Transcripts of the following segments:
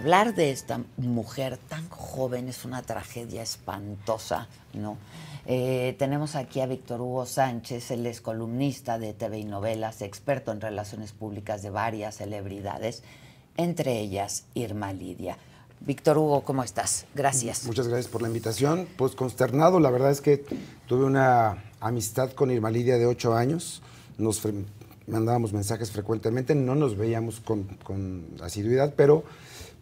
hablar de esta mujer tan joven es una tragedia espantosa, ¿no? Eh, tenemos aquí a Víctor Hugo Sánchez, él es columnista de TV y novelas, experto en relaciones públicas de varias celebridades, entre ellas Irma Lidia. Víctor Hugo, ¿cómo estás? Gracias. Muchas gracias por la invitación. Pues consternado, la verdad es que tuve una amistad con Irma Lidia de ocho años. Nos mandábamos mensajes frecuentemente, no nos veíamos con, con asiduidad, pero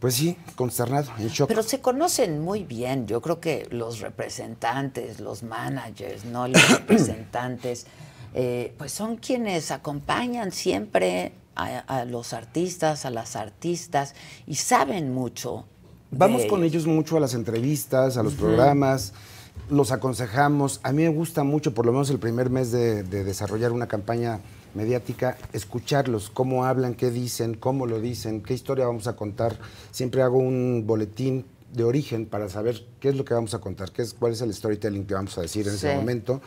pues sí, consternado, en shock. Pero se conocen muy bien. Yo creo que los representantes, los managers, no los representantes, eh, pues son quienes acompañan siempre a, los artistas, a las artistas y saben mucho. Vamos con ellos mucho a las entrevistas, a los programas, los aconsejamos. A mí me gusta mucho, por lo menos el primer mes de desarrollar una campaña mediática, escucharlos, cómo hablan, qué dicen, cómo lo dicen, qué historia vamos a contar. Siempre hago un boletín de origen para saber qué es lo que vamos a contar, qué es, cuál es el storytelling que vamos a decir en ese momento.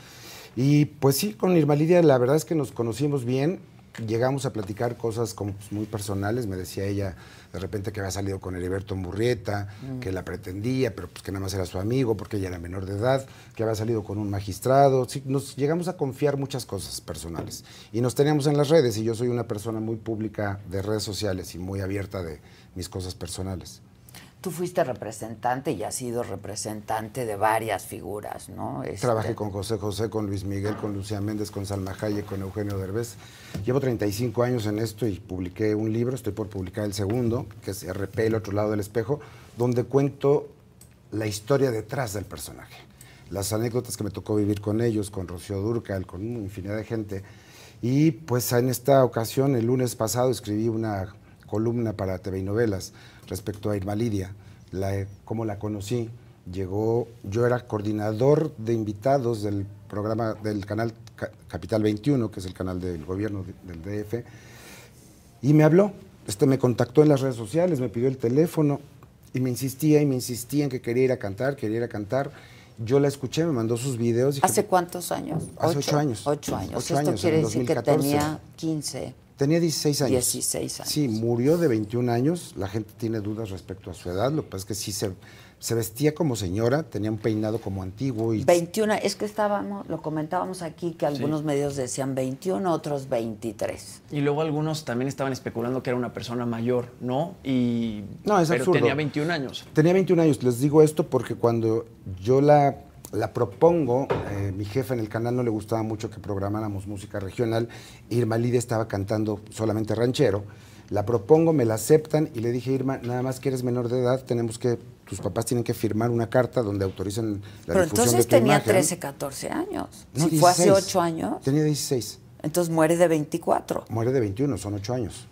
Y pues sí, con Irma Lidia la verdad es que nos conocimos bien, llegamos a platicar cosas como pues, muy personales, me decía ella de repente que había salido con Heriberto Murrieta, mm. que la pretendía, pero pues que nada más era su amigo porque ella era menor de edad, que había salido con un magistrado. Sí, nos llegamos a confiar muchas cosas personales. Y nos teníamos en las redes, y yo soy una persona muy pública de redes sociales y muy abierta de mis cosas personales. Tú fuiste representante y has sido representante de varias figuras, ¿no? Este, Trabajé con José José, con Luis Miguel, con Lucía Méndez, con Salma Hayek, con Eugenio Derbez. Llevo 35 años en esto y publiqué un libro, estoy por publicar el segundo, que es RP, El otro lado del espejo, donde cuento la historia detrás del personaje. Las anécdotas que me tocó vivir con ellos, con Rocío Durcal, con una infinidad de gente. Y pues en esta ocasión, el lunes pasado, escribí una columna para TV y Novelas respecto a Irma Lidia, la, cómo la conocí. Llegó, yo era coordinador de invitados del programa del canal Capital 21, que es el canal del gobierno del DF, y me habló, este me contactó en las redes sociales, me pidió el teléfono y me insistía y me insistía en que quería ir a cantar, quería ir a cantar. Yo la escuché, me mandó sus videos. ¿Hace cuántos años? Hace ocho, años. Ocho años. Esto quiere decir que tenía 15. Tenía 16 años. 16 años. Sí, murió de 21 años. La gente tiene dudas respecto a su edad. Lo que pasa es que sí se, se vestía como señora, tenía un peinado como antiguo. Y... 21, es que estábamos, lo comentábamos aquí, que algunos medios decían 21, otros 23. Y luego algunos también estaban especulando que era una persona mayor, ¿no? Y... No, es Pero absurdo. tenía 21 años. Tenía 21 años. Les digo esto porque cuando yo la la propongo, eh, mi jefe en el canal no le gustaba mucho que programáramos música regional, Irma Lidia estaba cantando solamente ranchero, la propongo, me la aceptan y le dije, Irma, nada más que eres menor de edad, tenemos que, tus papás tienen que firmar una carta donde autorizan la Pero difusión entonces de tu tenía imagen. 13, 14 años. No, si fue hace 16. 8 años, Tenía 16. entonces muere de 24. Muere de 21, son 8 años.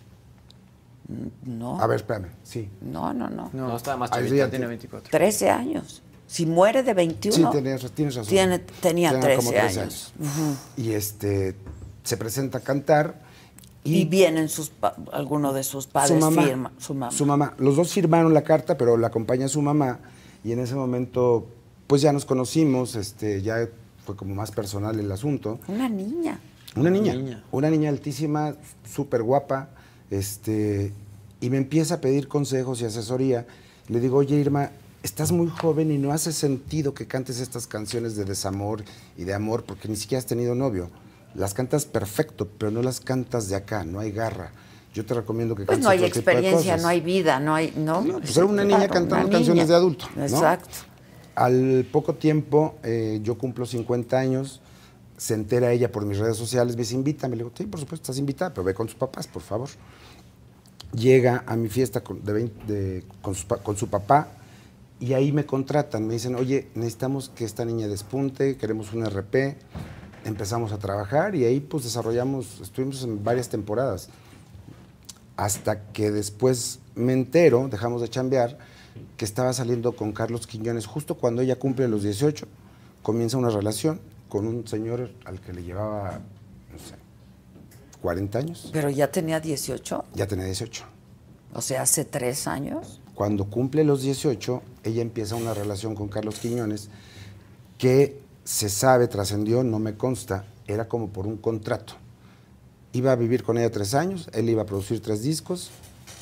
No, A ver, espérame, sí. no, no, no. No, estaba más chavita, ya tiene te- 24. 13 años. Si muere de 21, Sí, tienes razón. tiene- tenía Tenía 13, como 13 años. Y este, se presenta a cantar Y, vienen sus alguno de sus padres su mamá, firma, su mamá. Su mamá. Los dos firmaron la carta, pero la acompaña su mamá. Y en ese momento, pues ya nos conocimos, este, ya fue como más personal el asunto. Una niña. Una niña, niña. una niña altísima, súper guapa, este, y me empieza a pedir consejos y asesoría. Le digo, oye Irma, estás muy joven y no hace sentido que cantes estas canciones de desamor y de amor porque ni siquiera has tenido novio. Las cantas perfecto, pero no las cantas de acá, no hay garra. Yo te recomiendo que Pues cantes no hay otro experiencia, no hay vida, no hay. No, No, pues era una niña Claro, cantando una canciones niña. de adulto. ¿no? Exacto. Al poco tiempo, eh, yo cumplo 50 años, se entera ella por mis redes sociales, me dice, invítame. Le digo, sí, por supuesto, estás invitada, pero ve con sus papás, por favor. Llega a mi fiesta con, de vein- de- con, su, pa- con su papá y ahí me contratan. Me dicen, oye, necesitamos que esta niña despunte, queremos un RP. Empezamos a trabajar y ahí pues desarrollamos, estuvimos en varias temporadas hasta que después me entero, dejamos de chambear, que estaba saliendo con Carlos Quiñones justo cuando ella cumple los 18, comienza una relación con un señor al que le llevaba, no sé, 40 años, Pero ya tenía 18, ya tenía 18. o sea, hace tres años. Cuando cumple los 18, ella empieza una relación con Carlos Quiñones que se sabe, trascendió, no me consta, era como por un contrato. Iba a vivir con ella tres años, él iba a producir tres discos,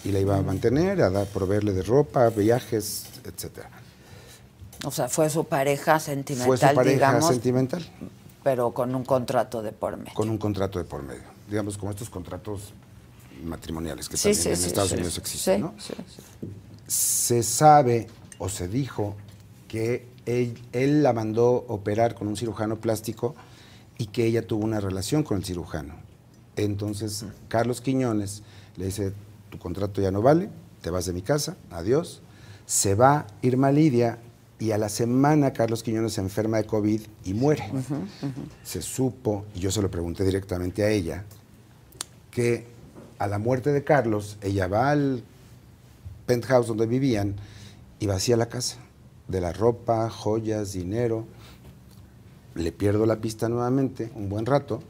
y la iba a mantener, a dar, proveerle de ropa, viajes, etcétera. O sea, fue su pareja sentimental, Fue su pareja digamos, sentimental pero con un contrato de por medio. con un contrato de por medio. Digamos, como estos contratos matrimoniales que Sí, también sí, en sí, Estados. Unidos existen, Sí, ¿no? Se sabe o se dijo que él, él la mandó operar con un cirujano plástico y que ella tuvo una relación con el cirujano. Entonces, Carlos Quiñones le dice, tu contrato ya no vale, te vas de mi casa, adiós. Se va Irma Lidia y a la semana Carlos Quiñones se enferma de COVID y muere. Se supo, y yo se lo pregunté directamente a ella, que a la muerte de Carlos, ella va al penthouse donde vivían y vacía la casa de la ropa, joyas, dinero. Le pierdo la pista nuevamente un buen rato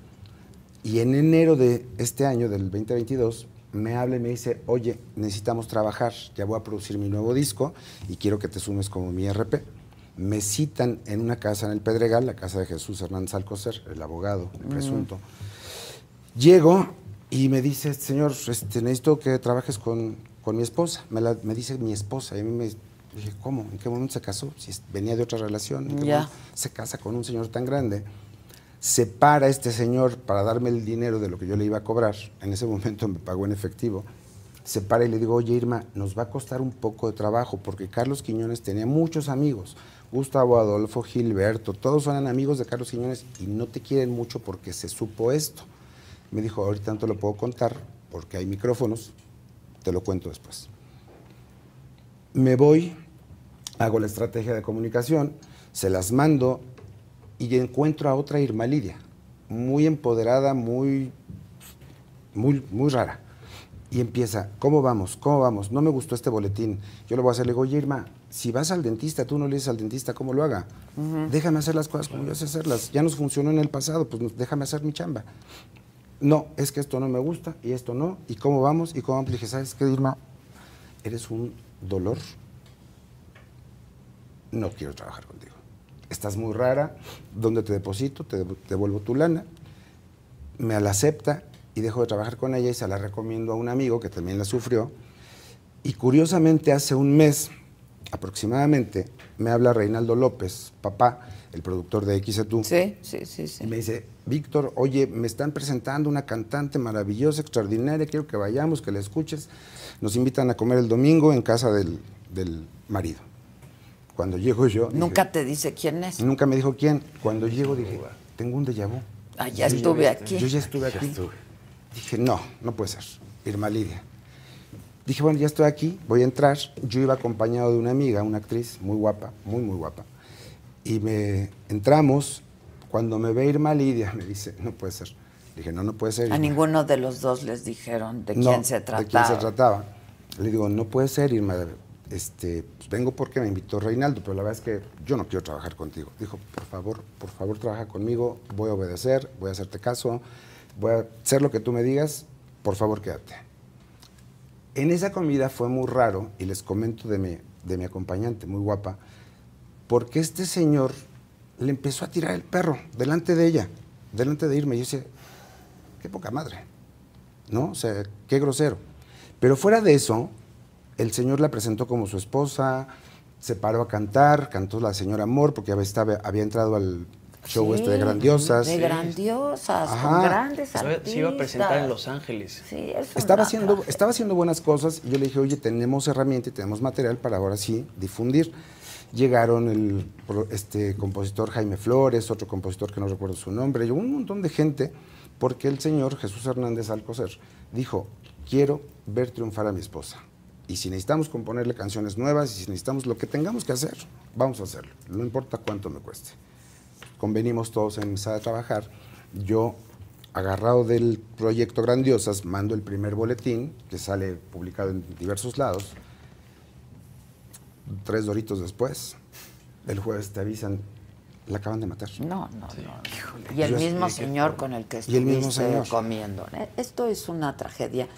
y en enero de este año, del 2022, me habla y me dice, oye, necesitamos trabajar, ya voy a producir mi nuevo disco y quiero que te sumes como mi RP. Me citan en una casa en el Pedregal, la casa de Jesús Hernández Alcocer, el abogado el presunto. Llego y me dice, señor, este, necesito que trabajes con, con mi esposa. Me, la- me dice mi esposa. Y a mí me dije, ¿cómo? ¿En qué momento se casó? Si venía de otra relación. ¿En qué momento se casa con un señor tan grande? Se para este señor para darme el dinero de lo que yo le iba a cobrar. En ese momento me pagó en efectivo. Se para y le digo, oye Irma, nos va a costar un poco de trabajo porque Carlos Quiñones tenía muchos amigos. Gustavo Adolfo, Gilberto, todos eran amigos de Carlos Quiñones y no te quieren mucho porque se supo esto. Me dijo, ahorita no te lo puedo contar porque hay micrófonos, te lo cuento después. Me voy, hago la estrategia de comunicación, se las mando y encuentro a otra Irma Lidia, muy empoderada, muy, muy, muy rara. Y empieza, ¿cómo vamos? ¿Cómo vamos? No me gustó este boletín. Yo lo voy a hacer. Le digo, oye, Irma, si vas al dentista, tú no le dices al dentista cómo lo haga. Déjame hacer las cosas como yo sé hacerlas. Ya nos funcionó en el pasado, pues déjame hacer mi chamba. No, es que esto no me gusta y esto no. ¿Y cómo vamos? ¿Y cómo vamos? Dije, ¿sabes qué, Irma? Eres un dolor. No quiero trabajar contigo. Estás muy rara. ¿Dónde te deposito? Te dev- devuelvo tu lana. Me la acepta y dejo de trabajar con ella y se la recomiendo a un amigo que también la sufrió. Y curiosamente, hace un mes aproximadamente, me habla Reinaldo López, papá, el productor de XETU. Sí, sí, sí, sí. Y me dice, Víctor, oye, me están presentando una cantante maravillosa, extraordinaria, quiero que vayamos, que la escuches. Nos invitan a comer el domingo en casa del, del marido. Cuando llego yo... dije- Nunca te dice quién es. Nunca me dijo quién. Cuando llego dije, tengo un déjà vu. Ah, ya estuve aquí. Yo ya estuve aquí. Dije, no, no puede ser. Irma Lidia. Dije, bueno, ya estoy aquí, voy a entrar. Yo iba acompañado de una amiga, una actriz muy guapa, muy, muy guapa. Y me entramos. Cuando me ve Irma Lidia, me dice, no puede ser. Dije, no, no puede ser. A Irma". ninguno de los dos les dijeron de No, quién se trataba. De quién se trataba. Le digo, no puede ser, Irma. Este, pues vengo porque me invitó Reinaldo, pero la verdad es que yo no quiero trabajar contigo. Dijo, por favor, por favor, trabaja conmigo, voy a obedecer, voy a hacerte caso, voy a hacer lo que tú me digas, por favor, quédate. En esa comida fue muy raro, y les comento de mi, de mi acompañante, muy guapa, porque este señor le empezó a tirar el perro delante de ella, delante de irme. Y yo decía, qué poca madre. ¿no? O sea, qué grosero. Pero fuera de eso, el señor la presentó como su esposa, se paró a cantar, cantó la señora Amor, porque había, estaba- había entrado al show Sí, este de grandiosas. De grandiosas, con grandes Se, artistas. se iba a presentar en Los Ángeles. Sí, es Estaba haciendo, estaba haciendo buenas cosas y yo le dije, oye, tenemos herramienta y tenemos material para ahora sí difundir. Llegaron el este, compositor Jaime Flores, otro compositor que no recuerdo su nombre, y un montón de gente, porque el señor Jesús Hernández Alcocer dijo, quiero ver triunfar a mi esposa. Y si necesitamos componerle canciones nuevas, y si necesitamos lo que tengamos que hacer, vamos a hacerlo. No importa cuánto me cueste convenimos todos en empezar a trabajar. Yo, agarrado del proyecto Grandiosas, mando el primer boletín, que sale publicado en diversos lados. Tres doritos después, el jueves te avisan, la acaban de matar. No, no, no. Y el Yo- mismo que- señor con el que y el mismo estuviste señor. comiendo. ¿eh? Esto es una tragedia.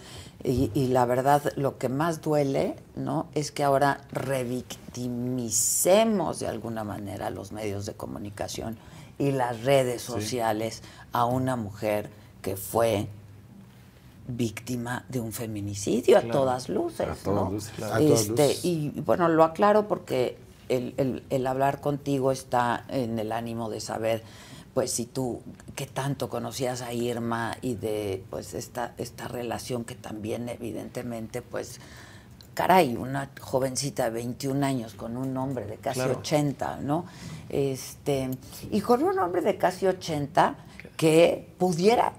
Y, y la verdad, lo que más duele, ¿no? Es que ahora revictimicemos de alguna manera los medios de comunicación y las redes sociales a una mujer que fue víctima de un feminicidio a todas luces. A todas ¿no? luces, claro. A todas Este, y bueno, lo aclaro porque el, el- el hablar contigo está en el ánimo de saber, pues, si tú, qué tanto conocías a Irma y de, pues, esta, esta relación que también, evidentemente, pues, caray, una jovencita de 21 años con un hombre de casi Claro. 80, ¿no? Este, y con un hombre de casi 80 que pudiera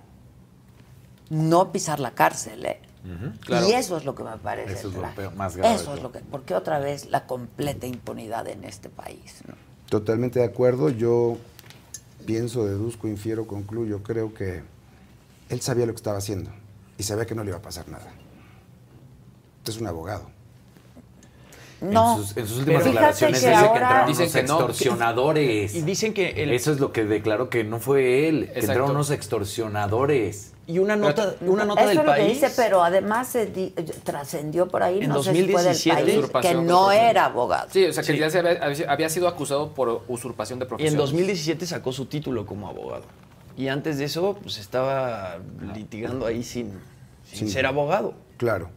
no pisar la cárcel, ¿eh? claro. Y eso es lo que me parece Eso es lo peor, más grave Eso es lo que, porque otra vez la completa impunidad en este país. ¿no? Totalmente de acuerdo. Yo pienso, deduzco, infiero, concluyo. Creo que él sabía lo que estaba haciendo y sabía que no le iba a pasar nada. Es un abogado. No, En sus, en sus últimas declaraciones que dice ahora- que entraron Dicen unos que no. extorsionadores. Y dicen que el- Eso es lo que declaró que no fue él, que entraron unos extorsionadores. Y una nota, una nota eso del es lo que país. dice, pero además se di- trascendió por ahí, En no sé si fue del 2017, país, que no era abogado. Sí, o sea, que Sí. ya se había, había sido acusado por usurpación de Y profesión. en 2017 sacó su título como abogado. Y antes de eso, pues estaba litigando ahí sin, sin Sí. ser abogado. Claro.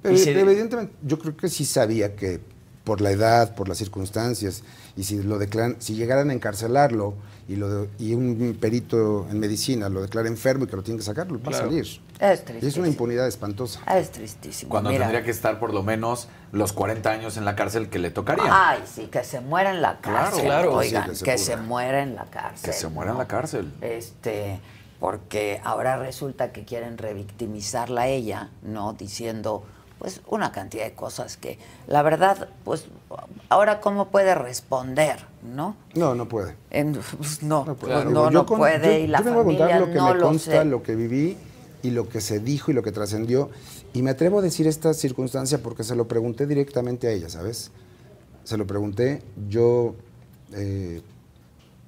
Y Pero, se- evidentemente, yo creo que sí sabía que por la edad, por las circunstancias, y si lo declaran, si llegaran a encarcelarlo y, lo de- y un perito en medicina lo declara enfermo y que lo tiene que sacar, va a Claro. salir. Es Y es una impunidad espantosa. Es tristísimo. Cuando Mira. tendría que estar por lo menos los 40 años en la cárcel que le tocarían. Ay, sí, que se muera en la Claro, cárcel. claro. Oigan, Sí, que se que pudra. se muera en la cárcel. que se muera en la cárcel. Este, porque ahora resulta que quieren revictimizarla a ella, ¿no? Diciendo, pues, una cantidad de cosas que, la verdad, pues, ahora cómo puede responder, ¿no? No, no puede. En- pues, no, No, pues, puede. no, Digo, no yo con- puede yo- y la yo vengo a contar lo que no me lo consta, sé. lo que viví y lo que se dijo y lo que trascendió. Y me atrevo a decir esta circunstancia porque se lo pregunté directamente a ella, ¿sabes? Se lo pregunté. Yo eh,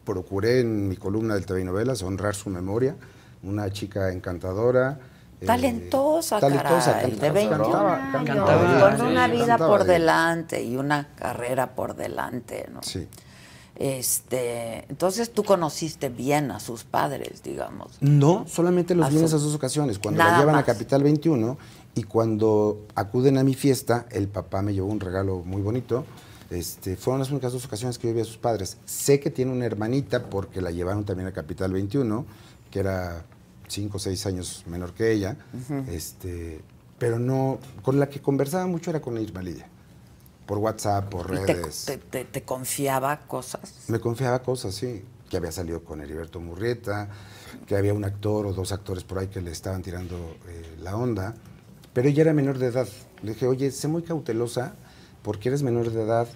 procuré en mi columna del TV Novelas honrar su memoria. Una chica encantadora. Eh, Talentosa, talentosa, caray, cantaba, de 21 cantaba, años, cantaba bien, con una vida cantaba por delante y una carrera por delante, ¿no? Sí. Este, entonces tú conociste bien a sus padres, digamos. No, solamente los A vi en esas dos ocasiones. Cuando la llevan más. a Capital 21 y cuando acuden a mi fiesta, el papá me llevó un regalo muy bonito. Este, fueron las únicas dos ocasiones que yo vi a sus padres. Sé que tiene una hermanita porque la llevaron también a Capital 21, que era cinco o seis años menor que ella. este, pero no, con la que conversaba mucho era con Irma Lidia. Por WhatsApp, por Y redes. te- te- te confiaba cosas. Me confiaba cosas, sí. Que había salido con Heriberto Murrieta, que había un actor o dos actores por ahí que le estaban tirando eh, la onda. Pero ella era menor de edad. Le dije, oye, sé muy cautelosa porque eres menor de edad,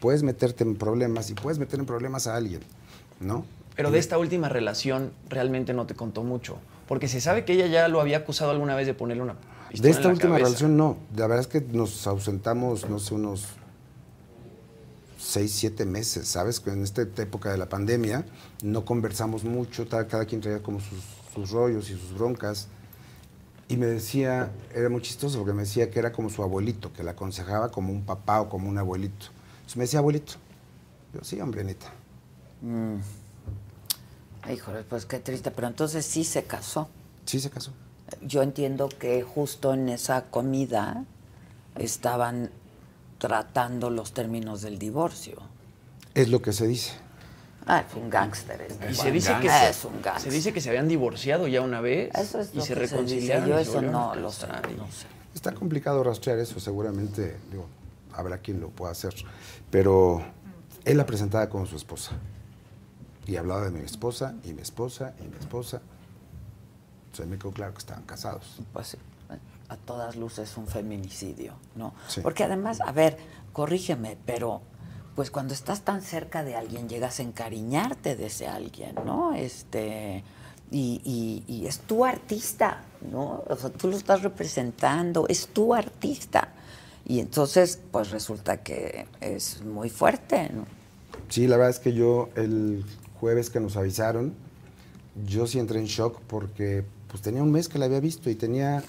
puedes meterte en problemas y puedes meter en problemas a alguien, ¿no? Pero de esta última relación realmente no te contó mucho. Porque se sabe que ella ya lo había acusado alguna vez de ponerle una pistola De en esta la última cabeza. relación no. La verdad es que nos ausentamos, no sé, unos seis, siete meses, ¿sabes? Que en esta época de la pandemia no conversamos mucho, ta- cada quien traía como sus, sus rollos y sus broncas. Y me decía, era muy chistoso porque me decía que era como su abuelito, que la aconsejaba como un papá o como un abuelito. Entonces me decía, abuelito. Yo, sí, hombre, neta. Híjole, pues qué triste, pero entonces sí se casó. Sí se casó. Yo entiendo que justo en esa comida estaban tratando los términos del divorcio. Es lo que se dice. Ah, es un gángster. este Y se dice, que Ah, se, es un gángster. se dice que se habían divorciado ya una vez Eso es y se reconciliaron. Yo eso no lo sé, no sé. Está complicado rastrear eso, seguramente, digo, habrá quien lo pueda hacer. Pero él la presentaba como su esposa. Y hablaba de mi esposa, y mi esposa, y mi esposa. Entonces me quedó claro que estaban casados. Pues sí, a todas luces un feminicidio, ¿no? Sí. Porque además, a ver, corrígeme, pero pues cuando estás tan cerca de alguien llegas a encariñarte de ese alguien, ¿no? Este y, y- y es tu artista, ¿no? O sea, tú lo estás representando, es tu artista. Y entonces, pues resulta que es muy fuerte, ¿no? Sí, la verdad es que yo el jueves que nos avisaron, yo sí entré en shock porque pues tenía un mes que la había visto y tenía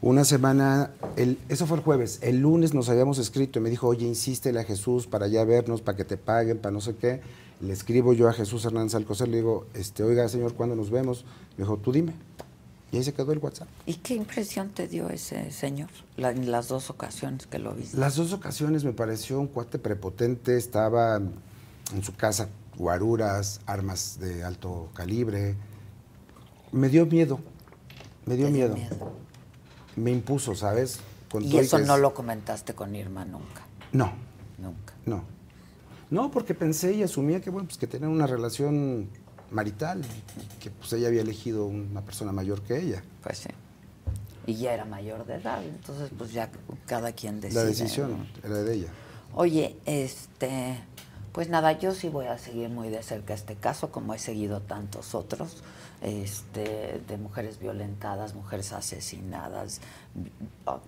una semana, el, eso fue el jueves, el lunes nos habíamos escrito y me dijo, oye, insístele a Jesús para ya vernos, para que te paguen, para no sé qué. Le escribo yo a Jesús Hernández Alcocer, le digo, este, oiga, señor, ¿cuándo nos vemos? Me dijo, tú dime. Y ahí se quedó el WhatsApp. ¿Y qué impresión te dio ese señor la- en las dos ocasiones que lo viste? Las dos ocasiones me pareció un cuate prepotente, estaba en su casa, guaruras, armas de alto calibre. Me dio miedo, me dio Te dio miedo. miedo. Me impuso, ¿sabes? Con Y eso no lo comentaste con Irma nunca, No, nunca. no. No, porque pensé y asumía que, bueno, pues que tenían una relación marital, que pues ella había elegido una persona mayor que ella. Pues sí. Y ya era mayor de edad, entonces pues ya cada quien decide. La decisión ¿no? era de ella. Oye, este, pues nada, yo sí voy a seguir muy de cerca este caso, como he seguido tantos otros, este, de mujeres violentadas, mujeres asesinadas,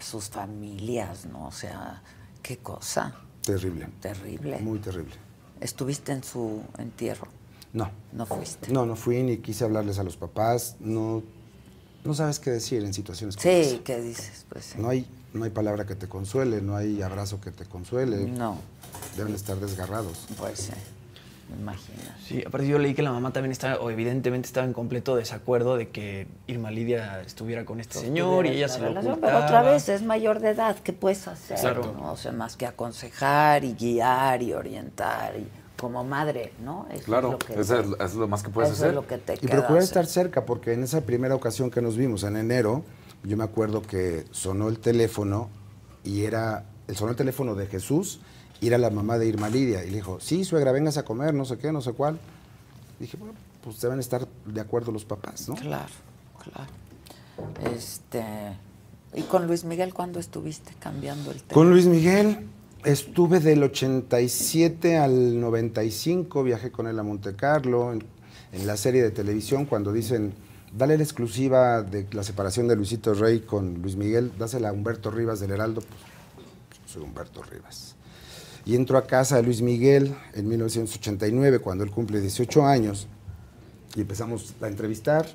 sus familias, ¿no? O sea, qué cosa Terrible. terrible. Muy terrible. ¿Estuviste en su entierro? No. No fuiste. No, no fui ni quise hablarles a los papás. No, no sabes qué decir en situaciones como Sí. ¿qué dices? Pues sí. No hay, no hay palabra que te consuele, no hay abrazo que te consuele. No, Deben estar desgarrados. pues sí, me imagino. Sí, aparte yo leí que la mamá también estaba, o evidentemente estaba en completo desacuerdo de que Irma Lidia estuviera con este señor y ella se lo relación. Pero otra vez es mayor de edad, ¿qué puedes hacer? Exacto. ¿no? O sea, más que aconsejar y guiar y orientar y como madre, ¿no? Eso es Claro, lo que, eso es, eso es lo más que puedes eso hacer. es lo que te Y queda procurar estar cerca, porque en esa primera ocasión que nos vimos, en enero, yo me acuerdo que sonó el teléfono y era, el sonó el teléfono de Jesús y era la mamá de Irma Lidia. Y le dijo, sí, suegra, vengas a comer, no sé qué, no sé cuál. Dije, bueno, pues deben estar de acuerdo los papás, ¿no? Claro, claro. Este, ¿y con Luis Miguel cuándo estuviste cambiando el tema? Con Luis Miguel estuve del 87 al 95, viajé con él a Monte Carlo, en, en la serie de televisión, cuando dicen, dale la exclusiva de la separación de Luisito Rey con Luis Miguel, dásela a Humberto Rivas del Heraldo, pues soy Humberto Rivas. Y entro a casa de Luis Miguel en 1989, cuando él cumple 18 años, y empezamos a entrevistar.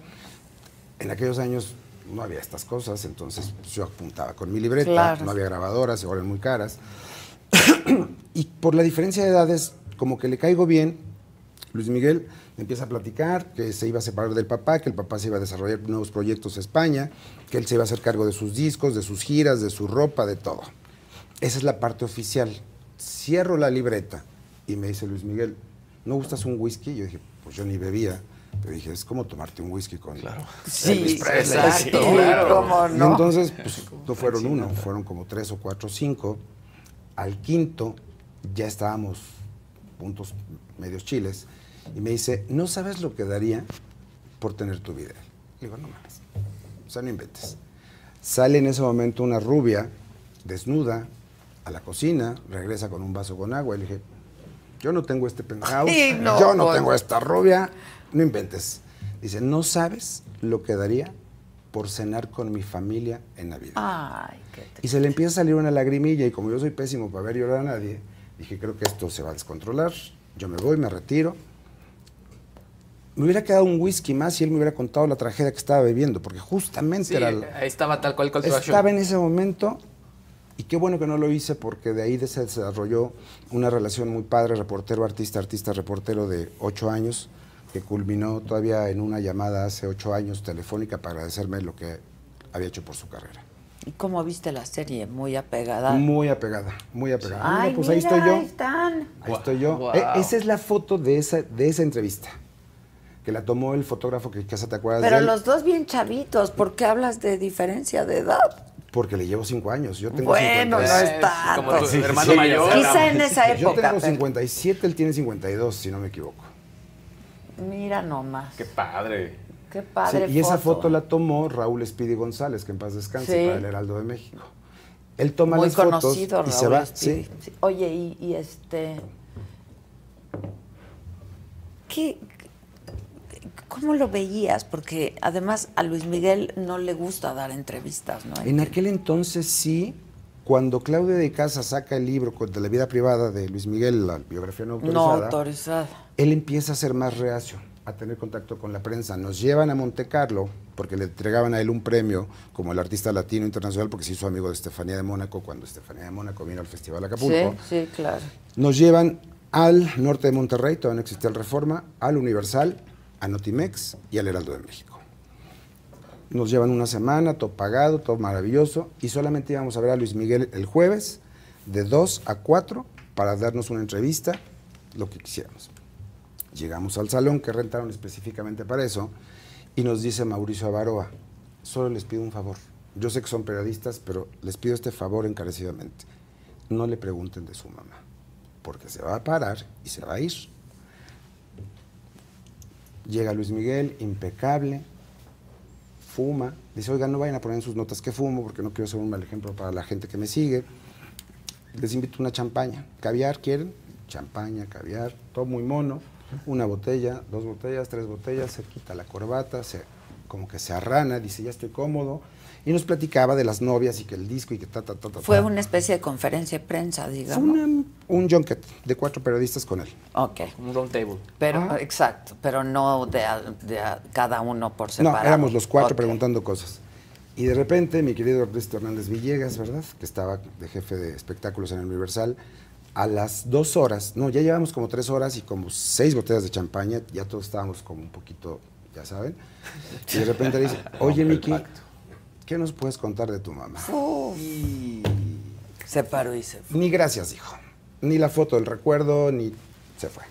En aquellos años no había estas cosas, entonces yo apuntaba con mi libreta, Claro. no había grabadoras, ahora eran muy caras. y por la diferencia de edades, como que le caigo bien, Luis Miguel me empieza a platicar que se iba a separar del papá, que el papá se iba a desarrollar nuevos proyectos a España, que él se iba a hacer cargo de sus discos, de sus giras, de su ropa, de todo. Esa es la parte oficial. Cierro la libreta y me dice Luis Miguel, ¿no gustas un whisky? Yo dije, pues yo ni bebía. Pero dije, es como tomarte un whisky con Sí, Elvis Presley. exacto, Sí, claro. ¿cómo Y no? entonces, pues, no fueron uno, fueron como tres o cuatro o cinco. Al quinto ya estábamos puntos medios chiles. Y me dice, ¿no sabes lo que daría por tener tu video? Le digo, no mames. O sea, no inventes. Sale en ese momento una rubia, desnuda, a la cocina, regresa con un vaso con agua. Y le dije, yo no tengo este penthouse, no, yo no pues. tengo esta rubia, no inventes. Dice, ¿no sabes lo que daría por cenar con mi familia en Navidad? Ay, qué Y se le empieza a salir una lagrimilla y como yo soy pésimo para ver llorar a nadie, dije, creo que esto se va a descontrolar, yo me voy, me retiro. Me hubiera quedado un whisky más y él me hubiera contado la tragedia que estaba bebiendo, porque justamente Sí, era... la- ahí estaba tal cual estaba en ese momento y qué bueno que no lo hice porque de ahí se desarrolló una relación muy padre, reportero, artista, artista, reportero de ocho años, que culminó todavía en una llamada hace ocho años telefónica para agradecerme lo que había hecho por su carrera. ¿Y cómo viste la serie? Muy apegada. Muy apegada, muy apegada. Ay, Mira, pues mira, ahí estoy yo. ahí están. Ahí estoy yo. E- esa es la foto de esa, de esa entrevista, que la tomó el fotógrafo que quizás te acuerdas Pero de él, los dos bien chavitos, ¿por qué hablas de diferencia de edad? Porque le llevo cinco años. Yo tengo Bueno, no 57. es tanto. Como tu Sí, hermano sí, mayor. Quizá en esa Yo época. tengo pero- 57, él tiene 52, si no me equivoco. Mira nomás. Qué padre. Qué Sí, padre y esa foto la tomó Raúl Speedy González, que en paz descanse, Sí. para el Heraldo de México. Él toma Muy las fotos conocido, y Raúl se va. Sí. Sí. Oye, y, y este... ¿Qué, ¿Cómo lo veías? Porque además a Luis Miguel no le gusta dar entrevistas, ¿no? En aquel entonces sí, cuando Claudia de Casa saca el libro de la vida privada de Luis Miguel, la biografía no No autorizada, autorizada. él empieza a ser más reacio, a tener contacto con la prensa. Nos llevan a Monte Carlo porque le entregaban a él un premio como el artista latino internacional porque se hizo amigo de Estefanía de Mónaco cuando Estefanía de Mónaco vino al Festival Acapulco. Sí, sí, claro. Nos llevan al norte de Monterrey, todavía no existía el Reforma, al Universal, a Notimex y al Heraldo de México. nos llevan una semana, todo pagado, todo maravilloso, y solamente íbamos a ver a Luis Miguel el jueves de 2 a 4 para darnos una entrevista, lo que quisiéramos. Llegamos al salón que rentaron específicamente para eso, y nos dice Mauricio Avaroa, solo les pido un favor. Yo sé que son periodistas, pero les pido este favor encarecidamente. No le pregunten de su mamá, porque se va a parar y se va a ir. Llega Luis Miguel, impecable, fuma. Dice, oigan, no vayan a poner en sus notas que fumo, porque no quiero ser un mal ejemplo para la gente que me sigue. Les invito una champaña. ¿Caviar quieren? Champaña, caviar, todo muy mono. Una botella, dos botellas, tres botellas, se quita la corbata, se, como que se arrana, dice, ya estoy cómodo. Y nos platicaba de las novias y que el disco y que ta, ta, ta, ta. Fue ta. una especie de conferencia de prensa, Fue digamos. una- un junket de cuatro periodistas con él. Ok. Un round table. Pero, Ah. exacto, pero no de, a- de a- cada uno por separado. No, éramos los cuatro preguntando cosas. Y de repente mi querido Ernesto Hernández Villegas, ¿verdad? Que estaba de jefe de espectáculos en el Universal, a las dos horas, no, ya llevamos como tres horas y como seis botellas de champaña, ya todos estábamos como un poquito, ya saben. Y de repente le dice, oye Miki, ¿qué nos puedes contar de tu mamá? Y Se paró y se fue. ni gracias, dijo. Ni la foto del recuerdo, ni se fue.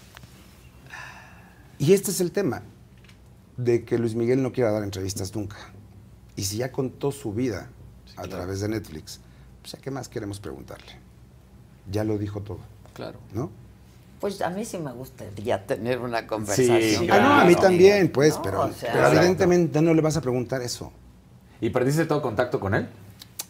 Y este es el tema, de que Luis Miguel no quiera dar entrevistas nunca. Y si ya contó su vida a través de Netflix, pues ¿a qué más queremos preguntarle? Ya lo dijo todo, Claro. ¿no? Pues a mí sí me gustaría tener una conversación. Ah, no, a mí también, pues, No, pero, o sea- pero evidentemente no le vas a preguntar eso. ¿Y perdiste todo contacto con él?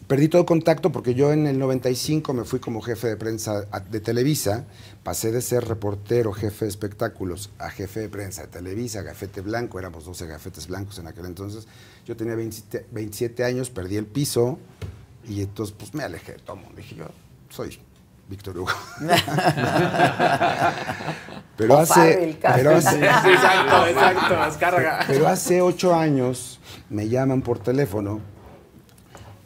Perdí todo contacto porque yo en el 95 me fui como jefe de prensa de Televisa, pasé de ser reportero, jefe de espectáculos, a jefe de prensa de Televisa, gafete blanco, éramos 12 gafetes blancos en aquel entonces. Yo tenía 27, 27 años, perdí el piso y entonces pues me alejé de todo mundo. Dije yo, soy Víctor Hugo. pero, O hace, pero hace, exacto, exacto. Descarga. pero hace ocho años me llaman por teléfono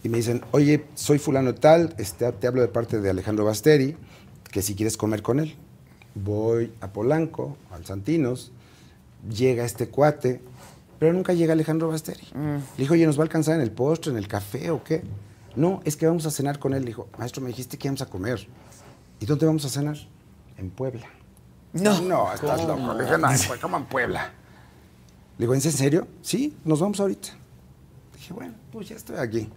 y me dicen, oye, soy fulano tal, este, te hablo de parte de Alejandro Basteri, que si quieres comer con él. Voy a Polanco, al Santinos, llega este cuate, pero nunca llega Alejandro Basteri. Le dijo, oye, ¿nos va a alcanzar en el postre, en el café o qué? No, es que vamos a cenar con él. Le dijo, maestro, me dijiste que íbamos a comer. ¿Y dónde vamos a cenar? En Puebla. No. No, estás loco. Le dije, no, pues, ¿cómo en Puebla? Le digo, ¿en serio? Sí, nos vamos ahorita. Dije, bueno, pues ya estoy aquí.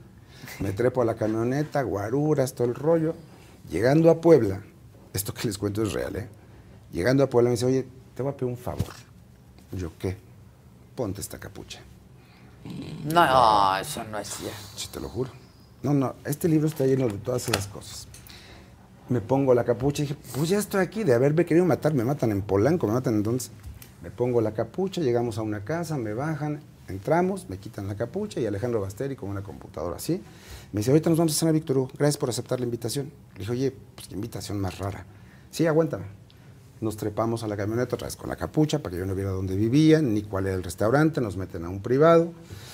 Me trepo a la camioneta, guaruras, todo el rollo. Llegando a Puebla, esto que les cuento es real, ¿eh? Llegando a Puebla me dice, oye, te voy a pedir un favor. Yo, ¿qué? Ponte esta capucha. No, eso no es cierto. Sí, te lo juro. No, no, este libro está lleno de todas esas cosas. Me pongo la capucha y dije, pues ya estoy aquí, de haberme querido matar, me matan en Polanco, me matan entonces. Me pongo la capucha, llegamos a una casa, me bajan, entramos, me quitan la capucha y Alejandro Basteri con una computadora así. Me dice, ahorita nos vamos a cenar, Víctor Hugo, gracias por aceptar la invitación. Le dije, oye, pues qué invitación más rara. Sí, aguántame. Nos trepamos a la camioneta otra vez con la capucha para que yo no viera dónde vivían, ni cuál era el restaurante, nos meten a un privado,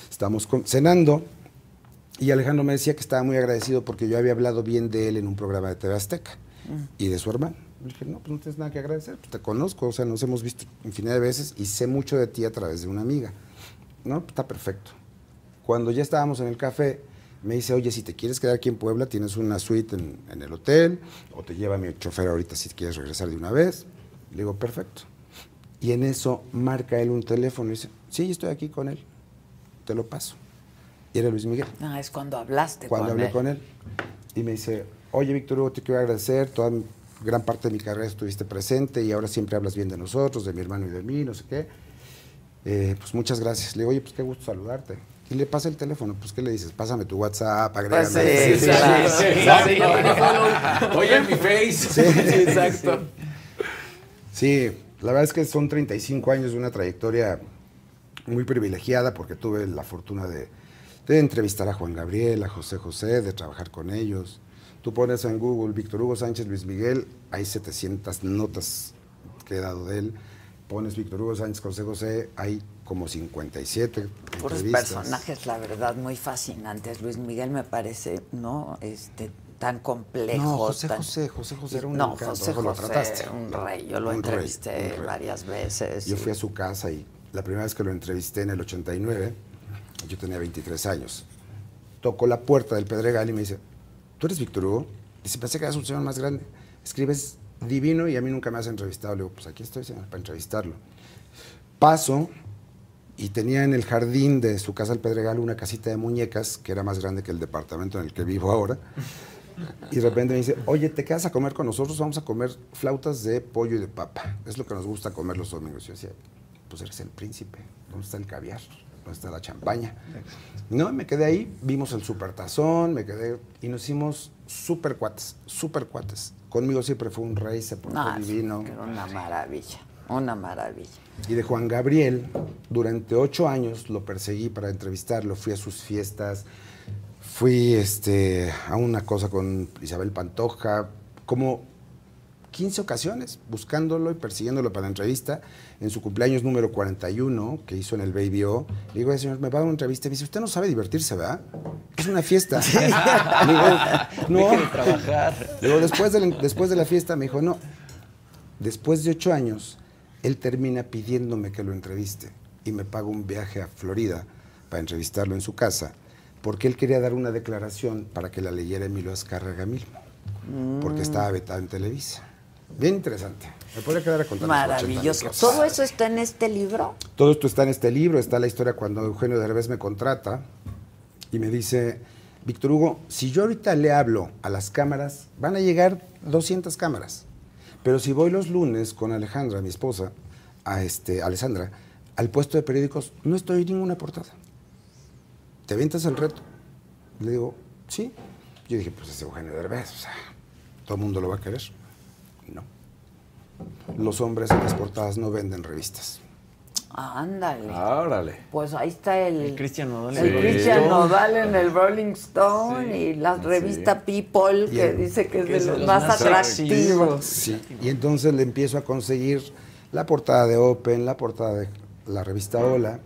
estamos cenando y Alejandro me decía que estaba muy agradecido porque yo había hablado bien de él en un programa de TV Azteca y de su hermano. Le dije, no, pues no tienes nada que agradecer, pues te conozco, o sea, nos hemos visto infinidad de veces y sé mucho de ti a través de una amiga. No, pues está perfecto. Cuando ya estábamos en el café, me dice, oye, si te quieres quedar aquí en Puebla, tienes una suite en, en el hotel, o te lleva mi chofer ahorita si quieres regresar de una vez. Le digo, perfecto. Y en eso marca él un teléfono y dice, sí, estoy aquí con él, te lo paso. Y era Luis Miguel No, es cuando hablaste cuando con hablé él. con él. Y me dice, oye Víctor Hugo, te quiero agradecer, toda gran parte de mi carrera estuviste presente y ahora siempre hablas bien de nosotros, de mi hermano y de mí, no sé qué. Eh, pues muchas gracias. Le digo, oye, pues qué gusto saludarte. Y le pasa el teléfono, pues ¿qué le dices? Pásame tu WhatsApp, agrégame. Pues sí, claro. Oye, en mi face. Sí, Exacto. Sí, la verdad es que son 35 años de una trayectoria muy privilegiada porque tuve la fortuna de, de entrevistar a Juan Gabriel, a José José, de trabajar con ellos. Tú pones en Google Víctor Hugo Sánchez Luis Miguel, hay 700 notas que he dado de él. Pones Víctor Hugo Sánchez José José, hay como 57 Puros personajes, la verdad, muy fascinantes. Luis Miguel me parece, ¿no? Este, tan complejo. No, José tan- José, José José era un No, encanto, José ojo, lo José, trataste. un rey. Yo lo Un rey, entrevisté un rey. varias veces. Yo y- fui a su casa y la primera vez que lo entrevisté en el 89, Yo tenía 23 años. Toco la puerta del Pedregal y me dice, ¿tú eres Víctor Hugo? Dice, pensé que eras un señor más grande. Escribes divino y a mí nunca me has entrevistado. Le digo, pues aquí estoy, para entrevistarlo. Paso y tenía en el jardín de su casa el Pedregal una casita de muñecas que era más grande que el departamento en el que vivo ahora. Y de repente me dice, oye, ¿te quedas a comer con nosotros? Vamos a comer flautas de pollo y de papa. Es lo que nos gusta comer los domingos. Yo decía, pues eres el príncipe. ¿Dónde está el caviar? ¿Dónde está la champaña? No, me quedé ahí, vimos el supertazón, me quedé y nos hicimos super cuates, super cuates. Conmigo siempre fue un rey, se portó No, divino. era una maravilla, una maravilla. Y de Juan Gabriel, durante ocho años lo perseguí para entrevistarlo, fui a sus fiestas, fui este, a una cosa con Isabel Pantoja, como 15 ocasiones buscándolo y persiguiéndolo para la entrevista. En su cumpleaños número 41, que hizo en el Baby O, le digo, "Ay, señor, me va a dar una entrevista. Y me dice, usted no sabe divertirse, ¿verdad? Es una fiesta. Digo, no. De trabajar. Luego, después de, la, después de la fiesta, me dijo, no. Después de ocho años, él termina pidiéndome que lo entreviste y me paga un viaje a Florida para entrevistarlo en su casa, porque él quería dar una declaración para que la leyera Emilio Azcárraga mismo, porque estaba vetado en Televisa. Bien interesante. Me podría quedar a contar. las 80 Maravilloso. ¿Todo eso está en este libro? Todo esto está en este libro, está la historia cuando Eugenio Derbez me contrata y me dice, Víctor Hugo, si yo ahorita le hablo a las cámaras, van a llegar 200 cámaras. Pero si voy los lunes con Alejandra, mi esposa, a este, Alessandra, al puesto de periódicos, no estoy en ninguna portada. ¿Te avientas el reto? Le digo, sí. Yo dije, pues es Eugenio Derbez, o sea, todo el mundo lo va a querer. No. Los hombres en las portadas no venden revistas. Ándale. Órale. Pues ahí está el, El Cristian Nodal. el Sí. Christian Nodal en el Rolling Stone Sí. y la revista People que el- dice que es que de es de los los más más atractivos. Sí, y entonces le empiezo a conseguir la portada de Open, la portada de la revista Hola,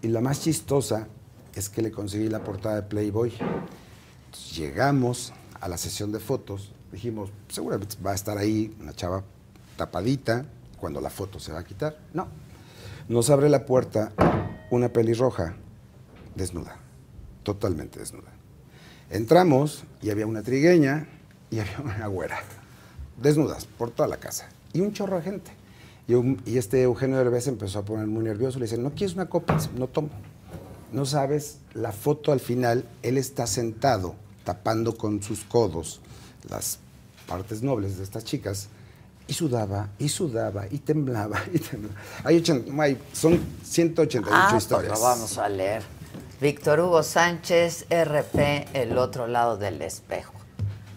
y la más chistosa es que le conseguí la portada de Playboy. Entonces, llegamos a la sesión de fotos, dijimos, seguramente va a estar ahí una chava tapadita, cuando la foto se va a quitar. No, nos abre la puerta una pelirroja desnuda, totalmente desnuda. Entramos y había una trigueña y había una güera, desnudas por toda la casa, y un chorro de gente. Y, un- y este Eugenio Derbez empezó a poner muy nervioso, le dice, ¿no quieres una copa? No tomo. No sabes, la foto al final, él está sentado, tapando con sus codos las partes nobles de estas chicas, y sudaba, y sudaba, y temblaba, y temblaba. Hay ochen- hay- son 188 Ah, pues historias. lo vamos a leer. Víctor Hugo Sánchez, RP, El otro lado del espejo.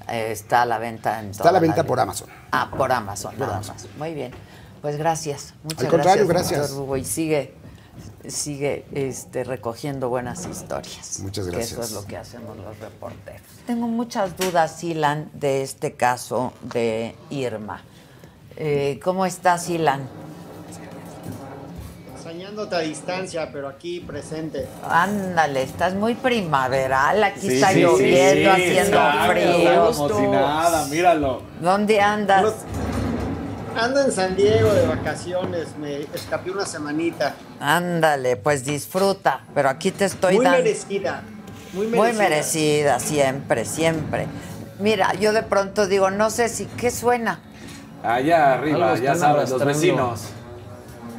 Eh, está a la venta en Está a la venta por Amazon. Ah, por Amazon, nada más. Muy bien. Pues gracias. Muchas Al contrario, gracias. gracias. Víctor Hugo, y sigue, sigue este, recogiendo buenas historias. Muchas Que gracias. eso es lo que hacemos los reporteros. Tengo muchas dudas, Ilan, de este caso de Irma. Eh, ¿Cómo estás, Ilan? Extrañándote a distancia, pero aquí presente. Ándale, estás muy primaveral. Aquí Sí, está sí, lloviendo, sí, haciendo exacto, frío. Como si nada, míralo. ¿Dónde andas? Los- Ando en San Diego de vacaciones, me escapé una semanita. Ándale, pues disfruta. Pero aquí te estoy muy dando. merecida, muy merecida. Muy merecida, siempre, siempre. Mira, yo de pronto digo, no sé si, ¿qué suena? Allá arriba, Algo ya sabes, los vecinos.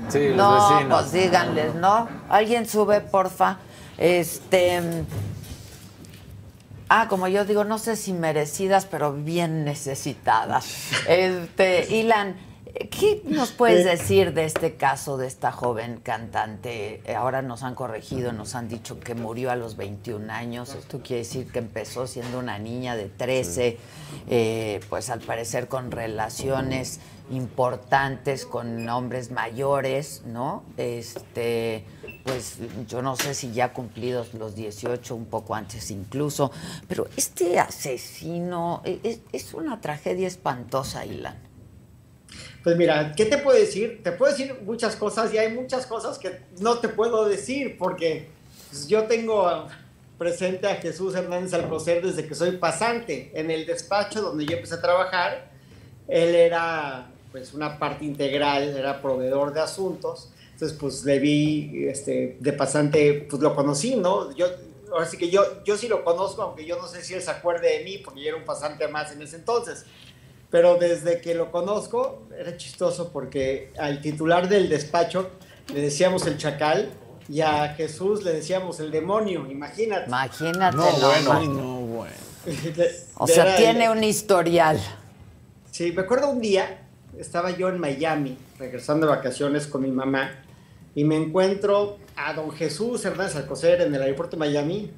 Sí, los no, vecinos. pues díganles, ¿no? Alguien sube, porfa. Este. Ah, como yo digo, no sé si merecidas, pero bien necesitadas. Este, Ilan, ¿qué nos puedes decir de este caso de esta joven cantante? Eh, Ahora nos han corregido, nos han dicho que murió a los 21 años. Esto quiere decir que empezó siendo una niña de 13, eh, pues al parecer con relaciones importantes con hombres mayores, ¿no? Este, pues yo no sé si ya cumplidos los 18, un poco antes incluso, pero este asesino e- es, es una tragedia espantosa, Ilan. Pues mira, ¿qué te puedo decir? Te puedo decir muchas cosas y hay muchas cosas que no te puedo decir porque pues, yo tengo presente a Jesús Hernández Alcocer desde que soy pasante. En el despacho donde yo empecé a trabajar, él era pues una parte integral, era proveedor de asuntos. Entonces, pues le vi este, de pasante, pues lo conocí, ¿no? Yo, ahora sí que yo, yo sí lo conozco, aunque yo no sé si él se acuerde de mí, porque yo era un pasante más en ese entonces. Pero desde que lo conozco, era chistoso porque al titular del despacho le decíamos el chacal y a Jesús le decíamos el demonio, imagínate. Imagínate. No, bueno. Ay, no, bueno. O sea, tiene un historial. Sí, me acuerdo un día, estaba yo en Miami, regresando de vacaciones con mi mamá, y me encuentro a don Jesús Hernández Alcocer en el aeropuerto de Miami,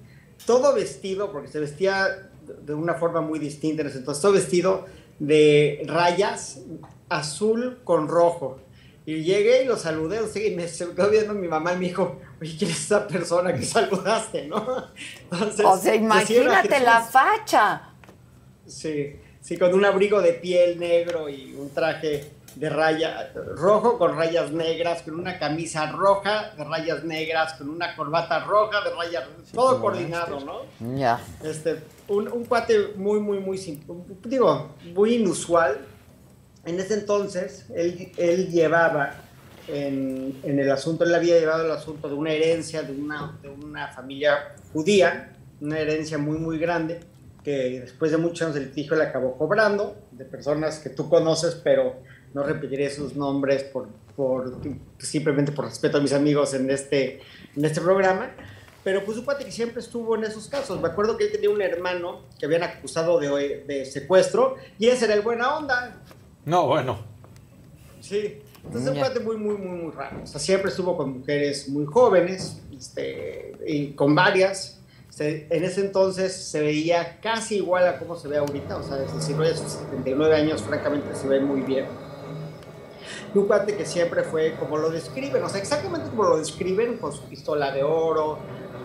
todo vestido, porque se vestía de una forma muy distinta en ese entonces, todo vestido de rayas azul con rojo. Y llegué y lo saludé, o sea, y me quedó viendo mi mamá y me dijo, oye, ¿quién es esa persona que saludaste, no? Entonces, O sea, imagínate la facha. Sí, sí, con un abrigo de piel negro y un traje de raya rojo con rayas negras, con una camisa roja de rayas negras, con una corbata roja de rayas, todo coordinado, ¿no? Ya. Este, un, un cuate muy, muy, muy, digo, muy inusual. En ese entonces, él, él llevaba en, en el asunto, él había llevado el asunto de una herencia de una, de una familia judía, una herencia muy, muy grande, que después de muchos años de litigio le acabó cobrando, de personas que tú conoces, pero no repetiré sus nombres por, por, simplemente por respeto a mis amigos en este, en este programa. Pero pues cuate que siempre estuvo en esos casos. Me acuerdo que él tenía un hermano que habían acusado de, de secuestro y ese era el buena onda. No, bueno. Sí. Entonces un cuate muy, muy, muy, muy raro. O sea, siempre estuvo con mujeres muy jóvenes este, y con varias. Este, en ese entonces se veía casi igual a cómo se ve ahorita. O sea, es decir, hoy a sus 79 años, francamente, se ve muy bien. Y un cuate que siempre fue como lo describen, o sea, exactamente como lo describen, con su pistola de oro,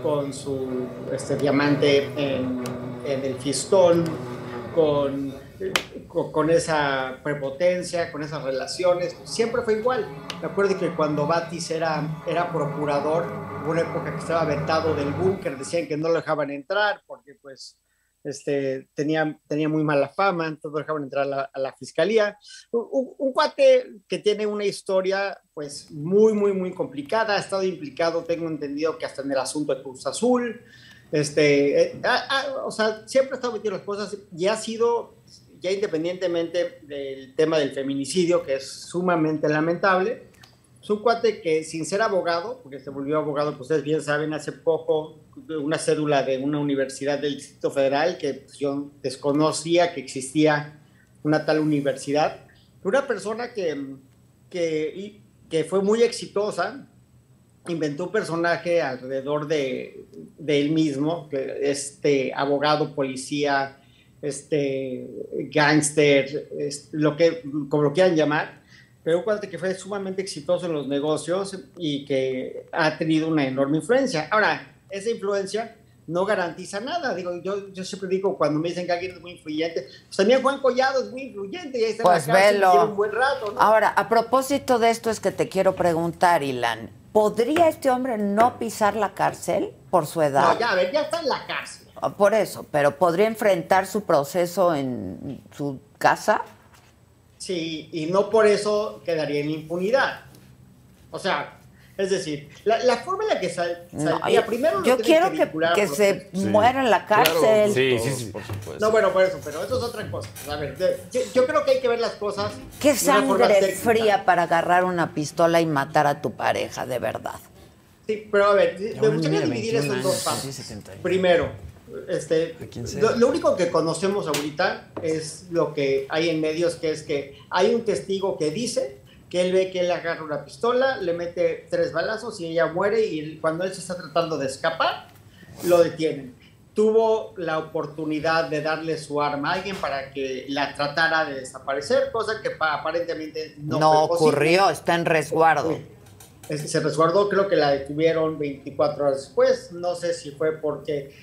con su este, diamante en, en el fistón, con, con, con esa prepotencia, con esas relaciones, siempre fue igual. Me acuerdo que cuando Batis era, era procurador, hubo una época que estaba vetado del búnker, decían que no lo dejaban entrar porque pues este, tenía, tenía muy mala fama, entonces dejaban entrar a la, a la fiscalía. Un, un, cuate que tiene una historia pues muy, muy, muy complicada, ha estado implicado, tengo entendido que hasta en el asunto de Cruz Azul, este, eh, ah, ah, o sea, siempre ha estado metido las cosas y ha sido, ya independientemente del tema del feminicidio, que es sumamente lamentable, es un cuate que sin ser abogado, porque se volvió abogado, pues ustedes bien saben, hace poco una cédula de una universidad del Distrito Federal, que pues, yo desconocía que existía una tal universidad, una persona que, que, fue muy exitosa, inventó un personaje alrededor de, él mismo, este abogado, policía, este gángster, lo que, como lo quieran llamar, pero un cuate que fue sumamente exitoso en los negocios y que ha tenido una enorme influencia. Ahora, esa influencia no garantiza nada. Digo, yo, yo siempre digo, cuando me dicen que alguien es muy influyente, pues también Juan Collado es muy influyente y ahí está pues en la cárcel, velo. lleva un buen rato. ¿no? Ahora, a propósito de esto es que te quiero preguntar, Ilan, ¿podría este hombre no pisar la cárcel por su edad? No, ya, a ver, ya está en la cárcel. Por eso, pero ¿podría enfrentar su proceso en su casa? Sí, y no por eso quedaría en impunidad. O sea, es decir, la, la forma en la que sal, saldría, No, primero yo quiero que, se muera en la cárcel. Claro, Sí, sí, sí. por supuesto. No, bueno, por eso, pero eso es otra cosa. A ver, de- yo, yo creo que hay que ver las cosas. Qué sangre fría para agarrar una pistola y matar a tu pareja, de verdad. Sí, pero a ver, me gustaría dividir 21 eso en dos partes. sí, 71. Primero, este, lo, lo único que conocemos ahorita es lo que hay en medios, que es que hay un testigo que dice que él ve que él agarra una pistola, le mete tres balazos y ella muere y cuando él se está tratando de escapar, lo detienen. Tuvo la oportunidad de darle su arma a alguien para que la tratara de desaparecer, cosa que pa- aparentemente no, No, ocurrió, está en resguardo. Sí. Se resguardó, creo que la detuvieron 24 horas después. No sé si fue porque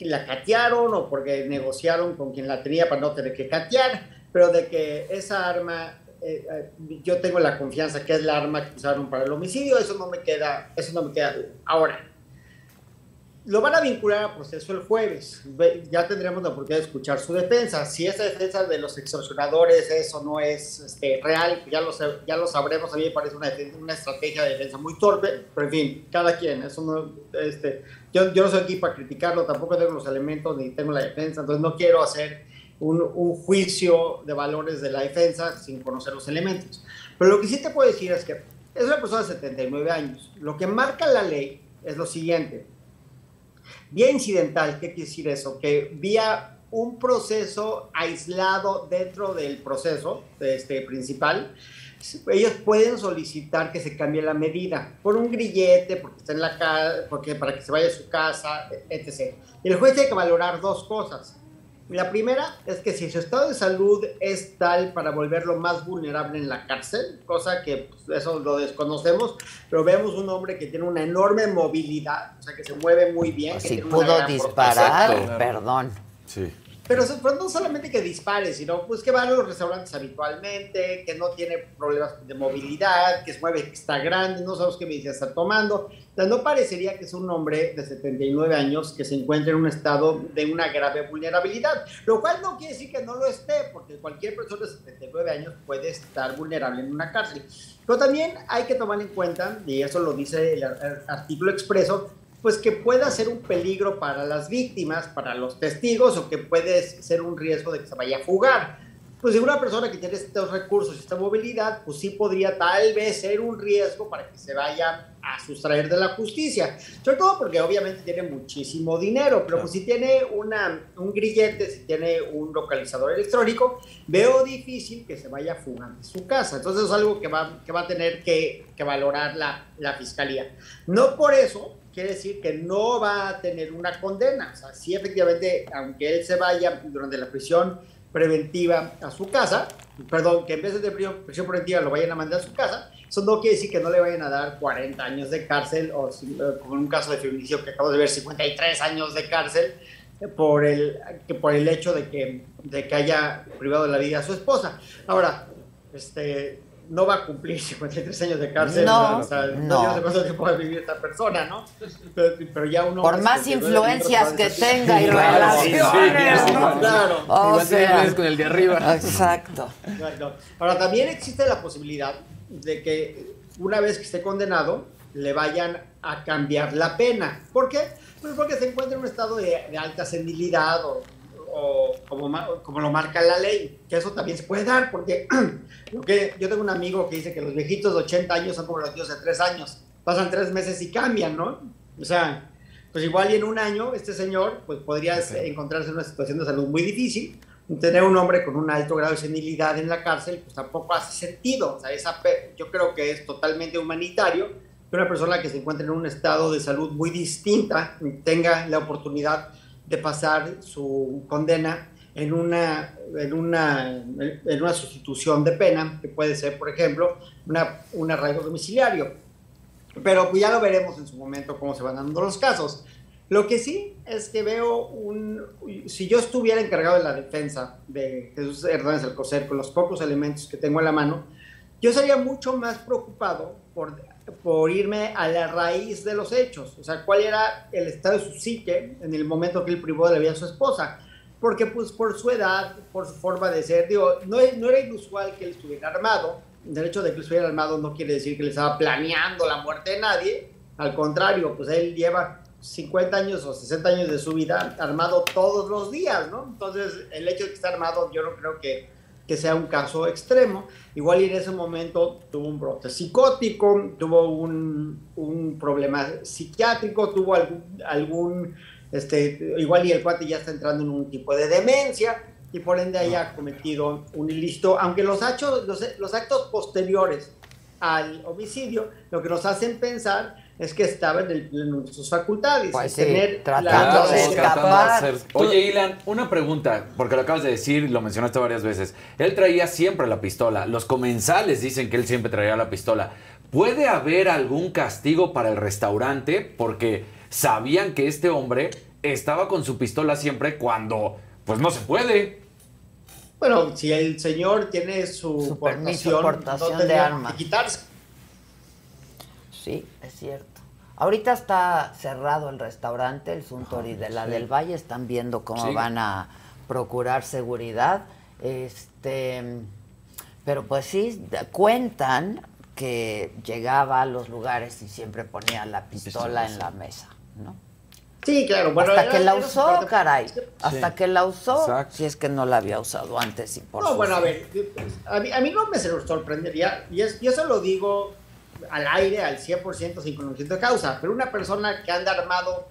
la catearon o porque negociaron con quien la tenía para no tener que catear, pero de que esa arma, eh, eh, yo tengo la confianza que es la arma que usaron para el homicidio, eso no me queda, eso no me queda. Ahora, lo van a vincular a proceso el jueves. Ve- Ya tendremos la oportunidad de escuchar su defensa. Si esa defensa de los extorsionadores eso no es este, real, ya lo, ya lo sabremos. A mí me parece una, una estrategia de defensa muy torpe, pero en fin, cada quien. Eso no, este, yo, yo no soy aquí para criticarlo, tampoco tengo los elementos ni tengo la defensa, entonces no quiero hacer un, un juicio de valores de la defensa sin conocer los elementos. Pero lo que sí te puedo decir es que es una persona de 79 años. Lo que marca la ley es lo siguiente. Vía incidental, ¿qué quiere decir eso? Que vía un proceso aislado dentro del proceso este, principal, ellos pueden solicitar que se cambie la medida por un grillete, porque está en la casa, porque para que se vaya a su casa, etc. Y el juez tiene que valorar dos cosas. La primera es que si su estado de salud es tal para volverlo más vulnerable en la cárcel, cosa que pues, eso lo desconocemos, pero vemos un hombre que tiene una enorme movilidad, o sea, que se mueve muy bien. que Si tiene una pudo disparar, perdón. Sí. Pero, pero no solamente que dispare, sino pues que va a los restaurantes habitualmente, que no tiene problemas de movilidad, que se mueve, que está grande, no sabemos qué medicina está tomando. O sea, no parecería que es un hombre de 79 años que se encuentre en un estado de una grave vulnerabilidad, lo cual no quiere decir que no lo esté, porque cualquier persona de 79 años puede estar vulnerable en una cárcel. Pero también hay que tomar en cuenta, y eso lo dice el ar- ar- artículo expreso, pues que pueda ser un peligro para las víctimas, para los testigos, o que puede ser un riesgo de que se vaya a fugar. Pues si una persona que tiene estos recursos y esta movilidad, pues sí podría tal vez ser un riesgo para que se vaya a sustraer de la justicia. Sobre todo porque obviamente tiene muchísimo dinero, pero pues si tiene una, un grillete, si tiene un localizador electrónico, veo difícil que se vaya a fugar de su casa. Entonces es algo que va, que va a tener que, que valorar la, la fiscalía. No por eso quiere decir que no va a tener una condena. O sea, sí, efectivamente, aunque él se vaya durante la prisión preventiva a su casa, perdón, que en vez de prisión, preventiva lo vayan a mandar a su casa, eso no quiere decir que no le vayan a dar 40 años de cárcel o eh, como en un caso de feminicidio que acabo de ver 53 años de cárcel eh, por el, por el hecho de que, de que haya privado de la vida a su esposa. Ahora, este, no va a cumplir 53 años de cárcel. No, o sea, no. no sé cuánto tiempo va a vivir esta persona, ¿no? Pero, pero ya uno... Por más influencias que tenga y Claro, relaciones, sí, ¿no? Claro. O sea, con el de arriba. exacto. Exacto. Ahora, también existe la posibilidad de que una vez que esté condenado, le vayan a cambiar la pena. ¿Por qué? Pues porque se encuentra en un estado de, de alta senilidad o, o como, como lo marca la ley, que eso también se puede dar, porque que, yo tengo un amigo que dice que los viejitos de 80 años son como los tíos de 3 años, pasan 3 meses y cambian, ¿no? O sea, pues igual y en un año este señor pues podría encontrarse en una situación de salud muy difícil, tener un hombre con un alto grado de senilidad en la cárcel, pues tampoco hace sentido. O sea, esa yo creo que es totalmente humanitario que una persona que se encuentre en un estado de salud muy distinta tenga la oportunidad de pasar su condena en una, en una, en una sustitución de pena, que puede ser, por ejemplo, una, un arraigo domiciliario. Pero pues ya lo veremos en su momento cómo se van dando los casos. Lo que sí es que veo un... Si yo estuviera encargado de la defensa de Jesús Hernández Alcocer con los pocos elementos que tengo a la mano, yo sería mucho más preocupado por, por irme a la raíz de los hechos. O sea, cuál era el estado de su psique en el momento que él privó de la vida a su esposa. Porque pues por su edad, por su forma de ser, digo, no, no era inusual que él estuviera armado. El hecho de que él estuviera armado no quiere decir que le estaba planeando la muerte de nadie. Al contrario, pues él lleva 50 años o 60 años de su vida armado todos los días, ¿no? Entonces, el hecho de que esté armado yo no creo que, que sea un caso extremo. Igual y en ese momento tuvo un brote psicótico, tuvo un, un problema psiquiátrico, tuvo algún, algún este, igual y el cuate ya está entrando en un tipo de demencia y por ende haya cometido un ilícito, aunque los, hechos, los, los actos posteriores al homicidio lo que nos hacen pensar es que estaba en el pleno de sus facultades. Pues sí, tener tratando la- de escapar. Oye, Ilan, una pregunta, porque lo acabas de decir, lo mencionaste varias veces. Él traía siempre la pistola. Los comensales dicen que él siempre traía la pistola. ¿Puede haber algún castigo para el restaurante? Porque sabían que este hombre estaba con su pistola siempre cuando, pues no se puede. Bueno, si el señor tiene su, Su permiso, portación, portación no de armas. quitarse. Sí, es cierto. Ahorita está cerrado el restaurante, el Suntory de la del Valle, están viendo cómo Sí. van a procurar seguridad. Este, pero pues sí, cuentan que llegaba a los lugares y siempre ponía la pistola en la mesa, ¿no? Sí, claro. Bueno, Hasta que la usó, parte- caray. Hasta que la usó, Exacto. si es que no la había usado antes y por No, bueno, a ver, a mí, a mí no me sorprendería, y, es, y eso lo digo al aire, al 100% sin conocimiento de causa, pero una persona que anda armado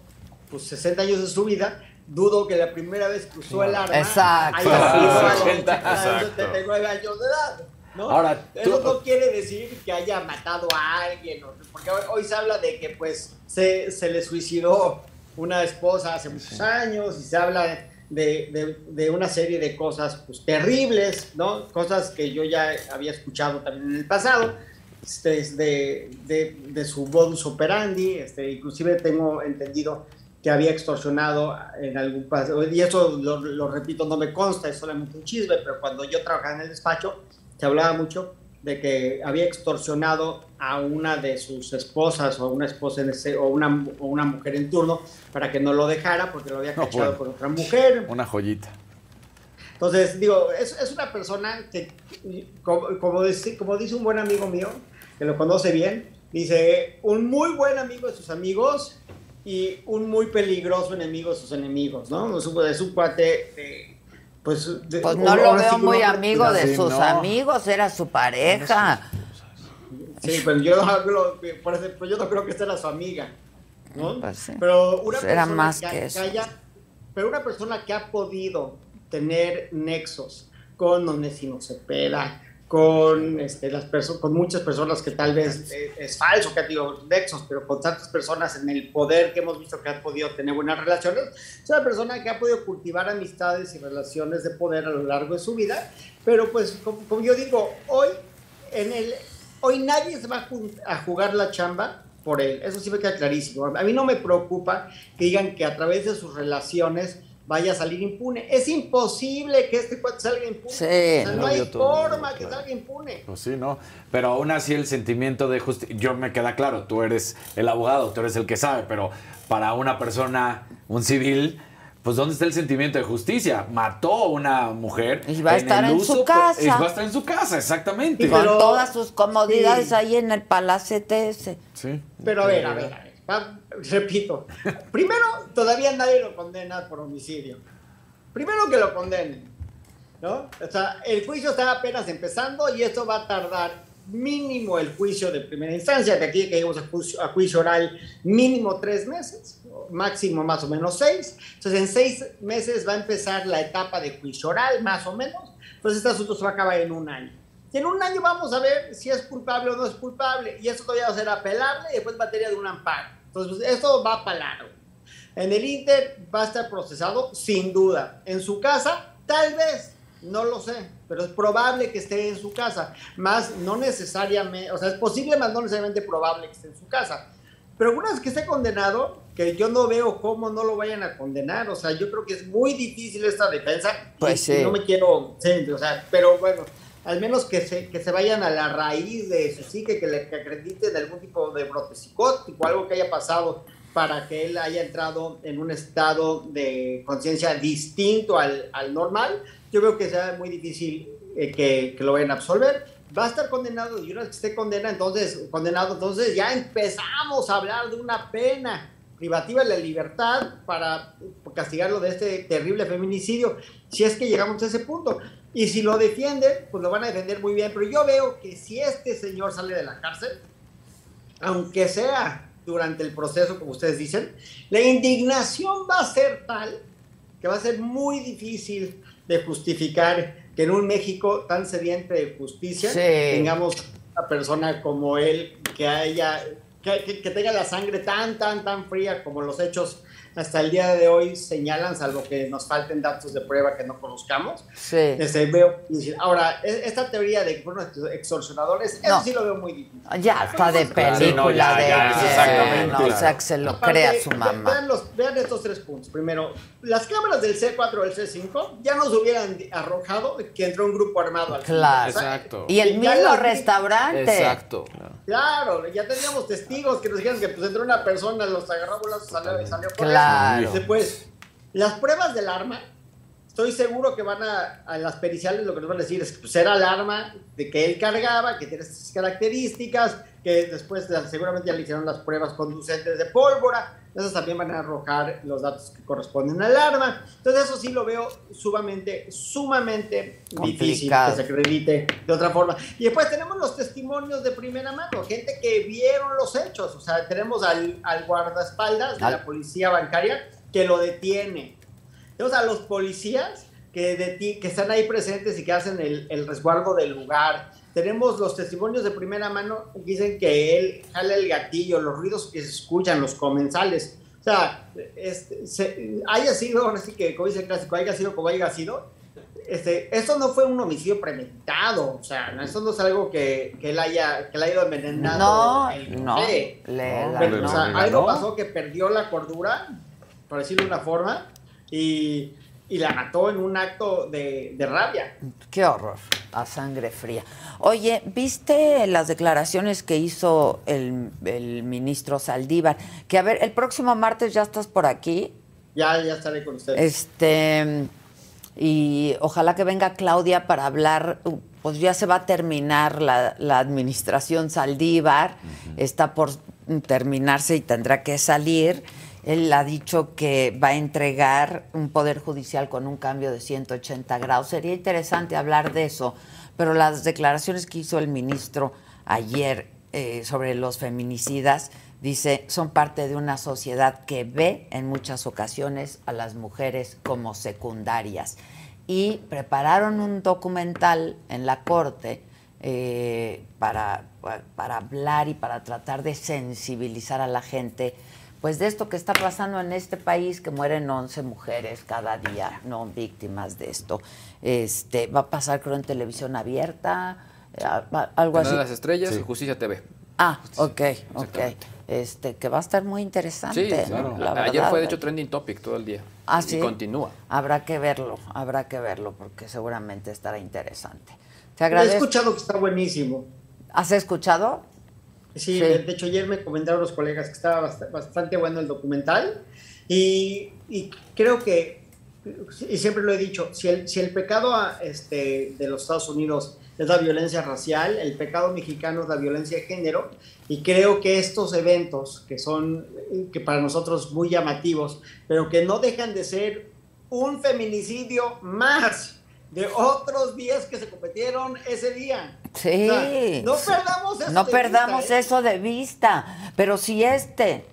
pues 60 años de su vida, dudo que la primera vez que usó el arma Exacto. haya sido a los 80, 80, exacto. 79 años de edad. ¿no? Ahora, Eso tú- no quiere decir que haya matado a alguien, porque hoy, hoy se habla de que pues se, se le suicidó una esposa hace muchos años y se habla de, de- de una serie de cosas pues, terribles, ¿no? Cosas que yo ya había escuchado también en el pasado, este, es de, de, de su modus operandi, este, inclusive tengo entendido que había extorsionado en algún paso, y eso lo, lo repito, no me consta, es solamente un chisme, pero cuando yo trabajaba en el despacho, se hablaba mucho de que había extorsionado a una de sus esposas o una esposa en ese, o, una, o una mujer en turno para que no lo dejara porque lo había No, cachado bueno. con otra mujer. Una joyita. Entonces, digo, es, es una persona que, como, como, dice, como dice un buen amigo mío, que lo conoce bien, dice, un muy buen amigo de sus amigos y un muy peligroso enemigo de sus enemigos, ¿no? Es un, es un cuate de, pues... de- Pues no lo veo muy amigo de sus no. amigos, era su pareja. Sí, pero yo no, hablo- por ejemplo, yo no creo que sea la su amiga, ¿no? Pues sí. Pero una Pues era persona más que, eso. haya- pero una persona que ha podido tener nexos con Onesimo Cepeda, con este, las con muchas personas que tal vez eh, es falso que ha tenido nexos, pero con tantas personas en el poder que hemos visto que han podido tener buenas relaciones, es una persona que ha podido cultivar amistades y relaciones de poder a lo largo de su vida, pero pues como, como yo digo, hoy en el hoy nadie se va a jugar la chamba por él, eso sí me queda clarísimo. A mí no me preocupa que digan que a través de sus relaciones vaya a salir impune. Es imposible que este cuate salga impune. Sí. O sea, no hay todo forma que salga impune. Pues sí, ¿no? Pero aún así el sentimiento de justicia, yo me queda claro, tú eres el abogado, tú eres el que sabe, pero para una persona, un civil, pues ¿dónde está el sentimiento de justicia? Mató a una mujer. Y va a estar el en su casa. Y va a estar en su casa, exactamente. Y Con pero- todas sus comodidades sí. ahí en el palacete ese. Sí. Pero a ver, a ver, a ver. Repito. Primero, todavía nadie lo condena por homicidio. Primero que lo condenen. ¿No? O sea, el juicio está apenas empezando y esto va a tardar mínimo el juicio de primera instancia, de aquí que llegamos a juicio, a juicio oral mínimo tres meses, máximo más o menos seis. Entonces, en seis meses va a empezar la etapa de juicio oral, más o menos. Entonces, este asunto se va a acabar en un año. Y en un año vamos a ver si es culpable o no es culpable. Y eso todavía va a ser apelable y después materia de un amparo. Entonces, pues, esto va para largo. En el Inter va a estar procesado sin duda. En su casa, tal vez, no lo sé, pero es probable que esté en su casa. Más no necesariamente, o sea, es posible, más no necesariamente probable que esté en su casa. Pero una vez que esté condenado, que yo no veo cómo no lo vayan a condenar, o sea, yo creo que es muy difícil esta defensa. Pues y- sí. No me quiero, sí, o sea, pero bueno, al menos que se, que se vayan a la raíz de su psique, que le que acrediten algún tipo de brote psicótico, algo que haya pasado para que él haya entrado en un estado de conciencia distinto al, al normal, yo veo que sea muy difícil eh, que, que lo vayan a absolver. Va a estar condenado y una vez que esté condena, entonces, condenado, entonces ya empezamos a hablar de una pena privativa de la libertad para castigarlo de este terrible feminicidio, si es que llegamos a ese punto. Y si lo defienden, pues lo van a defender muy bien. Pero yo veo que si este señor sale de la cárcel, aunque sea durante el proceso, como ustedes dicen, la indignación va a ser tal que va a ser muy difícil de justificar que en un México tan sediente de justicia Sí. tengamos una persona como él que haya que, que- que tenga la sangre tan tan tan fría como los hechos hasta el día de hoy señalan, salvo que nos falten datos de prueba que no conozcamos. Sí. Este, veo, ahora, e- esta teoría de que fueron extorsionadores, No. eso sí lo veo muy difícil. Ya está de película Sí, no, ya, de ya, exactamente, no, o sea, que se lo Aparte, crea su mamá. Vean, los- vean estos tres puntos. Primero, las cámaras del C4 o del C5 ya nos hubieran arrojado que entró un grupo armado al Claro. O sea, Exacto. Y el mismo restaurante. Exacto. Claro, ya teníamos testigos que nos dijeron que pues entró una persona, los agarró y salió, salió por Claro. Después, las pruebas del arma, estoy seguro que van a, a las periciales lo que nos van a decir es que pues, era el arma de que él cargaba, que tiene estas características, que después seguramente ya le hicieron las pruebas conducentes de pólvora, esas también van a arrojar los datos que corresponden al arma. Entonces eso sí lo veo sumamente, sumamente difícil que se acredite de otra forma. Y después tenemos los testimonios de primera mano, gente que vieron los hechos, o sea, tenemos al, al guardaespaldas de la policía bancaria que lo detiene. Tenemos a los policías que, deti- que están ahí presentes y que hacen el, el resguardo del lugar. Tenemos los testimonios de primera mano que dicen que él jala el gatillo, los ruidos que se escuchan, los comensales. O sea, este, se- haya sido, ahora sí que, como dice el clásico, haya sido como haya sido, este, esto no fue un homicidio premeditado. O sea, esto no es algo que, que él haya, que él haya ido envenenando. No, el no. Le- No, Pero, no, o sea, no, algo pasó que perdió la cordura, por decirlo de una forma, y, y la mató en un acto de, de rabia. Qué horror, a sangre fría. Oye, ¿viste las declaraciones que hizo el, el ministro Saldívar? Que a ver, el próximo martes ya estás por aquí. Ya, ya estaré con ustedes. Este, y ojalá que venga Claudia para hablar, pues ya se va a terminar la, la administración Saldívar, está por terminarse y tendrá que salir. Él ha dicho que va a entregar un poder judicial con un cambio de 180 grados. Sería interesante hablar de eso, pero las declaraciones que hizo el ministro ayer eh, sobre los feminicidas, dice, son parte de una sociedad que ve en muchas ocasiones a las mujeres como secundarias. Y prepararon un documental en la corte eh, para, para hablar y para tratar de sensibilizar a la gente pues de esto que está pasando en este país, que mueren 11 mujeres cada día, no víctimas de esto. Este, va a pasar creo en televisión abierta, eh, algo así. de las Estrellas, Justicia TV. Ah, ok, ok. Este, que va a estar muy interesante. Sí, ¿no? claro. La Ayer verdad. fue de hecho trending topic todo el día. Ah, Y sí. continúa. Habrá que verlo, habrá que verlo, porque seguramente estará interesante. Te He agradezco. escuchado que está buenísimo. ¿Has escuchado? Sí, Sí. de hecho ayer me comentaron los colegas que estaba bast- bastante bueno el documental y, y creo que, y siempre lo he dicho, si el, si el pecado ah, este, de los Estados Unidos es la violencia racial, el pecado mexicano es la violencia de género y creo que estos eventos que son, que para nosotros muy llamativos, pero que no dejan de ser un feminicidio más de otros días que se cometieron ese día. Sí. O sea, no perdamos eso No de perdamos vista, ¿eh? eso de vista. Pero si este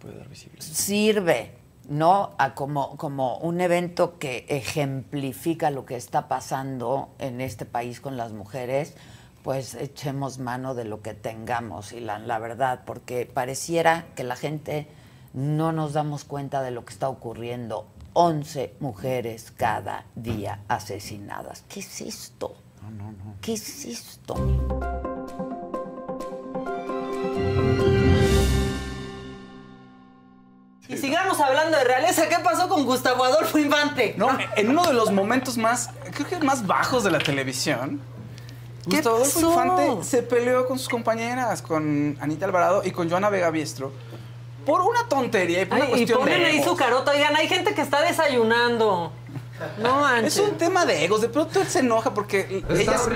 Puede dar visibilidad. sirve, ¿no? A como, como un evento que ejemplifica lo que está pasando en este país con las mujeres, pues echemos mano de lo que tengamos, y la, la verdad, porque pareciera que la gente no nos damos cuenta de lo que está ocurriendo. 11 mujeres cada día asesinadas. ¿Qué es esto? ¿Qué es esto? Y sigamos hablando de realeza. ¿Qué pasó con Gustavo Adolfo Infante? No, en uno de los momentos más, creo que más bajos de la televisión, ¿Qué Gustavo Adolfo? Infante se peleó con sus compañeras, con Anita Alvarado y con Joana Vega Biestro, por una tontería y por una Ay, y cuestión ponen de ahí egos. su carota. Oigan, hay gente que está desayunando. No manches. Es un tema de egos. De pronto él se enoja porque ellas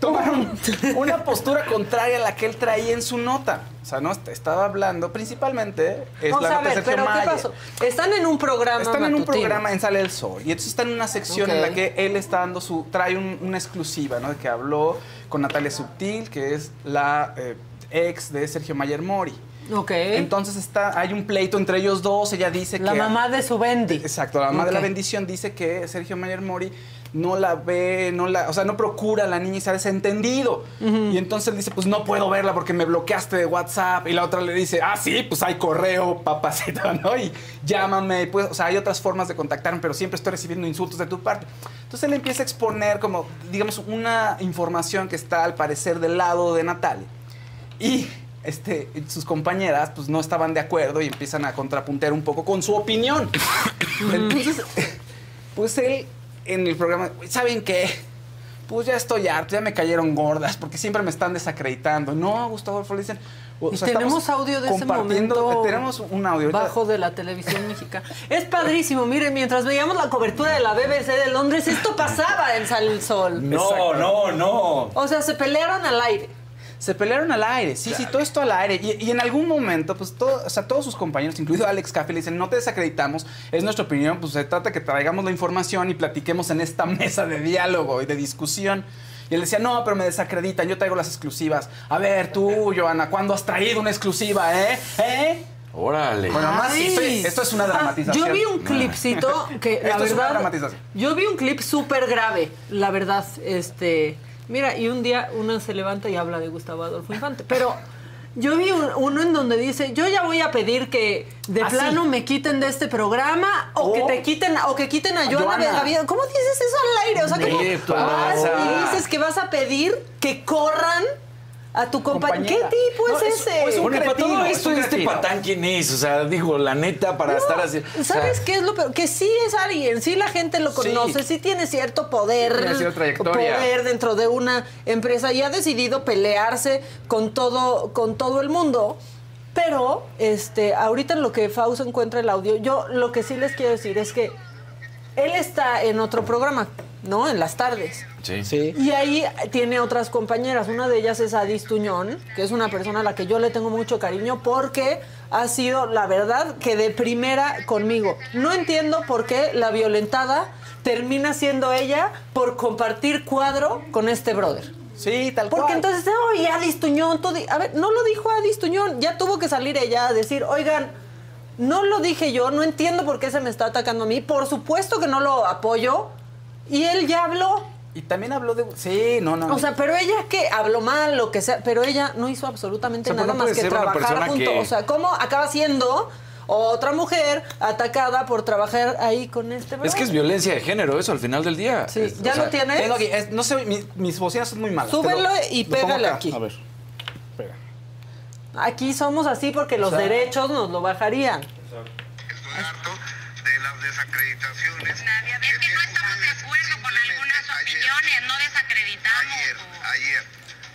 tomaron una postura contraria a la que él traía en su nota. O sea, no Est- estaba hablando principalmente es Vamos la a nota de ver, Sergio pero ¿qué pasó? Están en un programa Están en un programa en Sale el Sol y entonces están en una sección en la que él está dando su trae un- una exclusiva, ¿no? De que habló con Natalia Subtil, que es la eh, ex de Sergio Mayer Mori. Ok. Entonces está hay un pleito entre ellos dos, ella dice la que mamá de su Bendy. Exacto, la mamá de la bendición dice que Sergio Mayer Mori no la ve, no la, o sea, no procura a la niña y se ha desentendido. Y entonces él dice, pues no puedo verla porque me bloqueaste de WhatsApp. Y la otra le dice, ah, sí, pues hay correo, papacita, ¿no? Y llámame, pues, o sea, hay otras formas de contactarme, pero siempre estoy recibiendo insultos de tu parte. Entonces él empieza a exponer como, digamos, una información que está al parecer del lado de Natalia. Y este, sus compañeras pues no estaban de acuerdo y empiezan a contrapuntear un poco con su opinión. Entonces, pues él en el programa, ¿saben qué? pues ya estoy harto, ya me cayeron gordas, porque siempre me están desacreditando. No, Gustavo Adolfo, le dicen... o Y sea, tenemos audio de ese momento. Tenemos un audio. Bajo de la televisión mexicana. Es padrísimo. Miren, mientras veíamos la cobertura de la BBC de Londres, esto pasaba en Sal el Sol. No, no, no. O sea, se pelearon al aire. Se pelearon al aire, sí, sí, todo esto al aire. Y, y en algún momento, pues todo, o sea, todos sus compañeros, incluido Alex Caffey, le dicen, no te desacreditamos, es nuestra opinión, pues se trata que traigamos la información y platiquemos en esta mesa de diálogo y de discusión. Y él decía, no, pero me desacreditan, yo traigo las exclusivas. A ver, tú, Joana, ¿cuándo has traído una exclusiva, eh? ¿Eh? Órale. Bueno, más esto es una Ah, dramatización. Yo vi un clipcito que la Esto es una verdad. dramatización. Yo vi un clip súper grave, la verdad. Este. Mira, y un día uno se levanta y habla de Gustavo Adolfo Infante. Pero yo vi un- uno en donde dice, yo ya voy a pedir que de Ah, plano me quiten de este programa o, O- que te quiten o que quiten a Joana Joana. ¿Cómo dices eso al aire? O sea, ¿cómo vas vas a- y dices que vas a pedir que corran a tu compañero? ¿Qué tipo No, es, es- ese? es un Bueno, para todo es esto, un este patán, ¿quién es? O sea, digo, la neta, para No, estar así. o sea, ¿Sabes qué es lo peor? Que sí es alguien, sí la gente lo Sí. conoce, sí, tiene cierto poder, Tiene cierta trayectoria. poder dentro de una empresa y ha decidido pelearse con todo, con todo el mundo. Pero, este, ahorita en lo que Fausto encuentra el audio, yo lo que sí les quiero decir es que él está en otro programa, ¿no? En las tardes. Sí. Sí. Y ahí tiene otras compañeras. Una de ellas es Adis Tuñón, que es una persona a la que yo le tengo mucho cariño porque ha sido, la verdad, que de primera conmigo. No entiendo por qué la violentada termina siendo ella por compartir cuadro con este brother. Sí, tal Porque cual. entonces, oye, Adis Tuñón, tú di-". a ver, no lo dijo Adis Tuñón, ya tuvo que salir ella a decir, oigan, no lo dije yo, no entiendo por qué se me está atacando a mí, por supuesto que no lo apoyo, y él ya habló. Y también habló de... Sí, no, no. O sea, pero ella que habló mal, lo que sea, pero ella no hizo absolutamente O sea, pero nada no más que trabajar junto. que- O sea, ¿cómo acaba siendo otra mujer atacada por trabajar ahí con este Es que es brother? violencia de género, eso al final del día. Sí, Es- ¿ya sea, lo tienes? Tengo aquí, es- no sé, mi- mis bocinas son muy malas. Súbelo y pégale aquí. A ver. Aquí somos así porque los O sea- derechos nos lo bajarían. Estoy harto de las desacreditaciones. Nadia, es que no estamos de acuerdo con algunas opiniones, no desacreditamos. Ayer, o- ayer.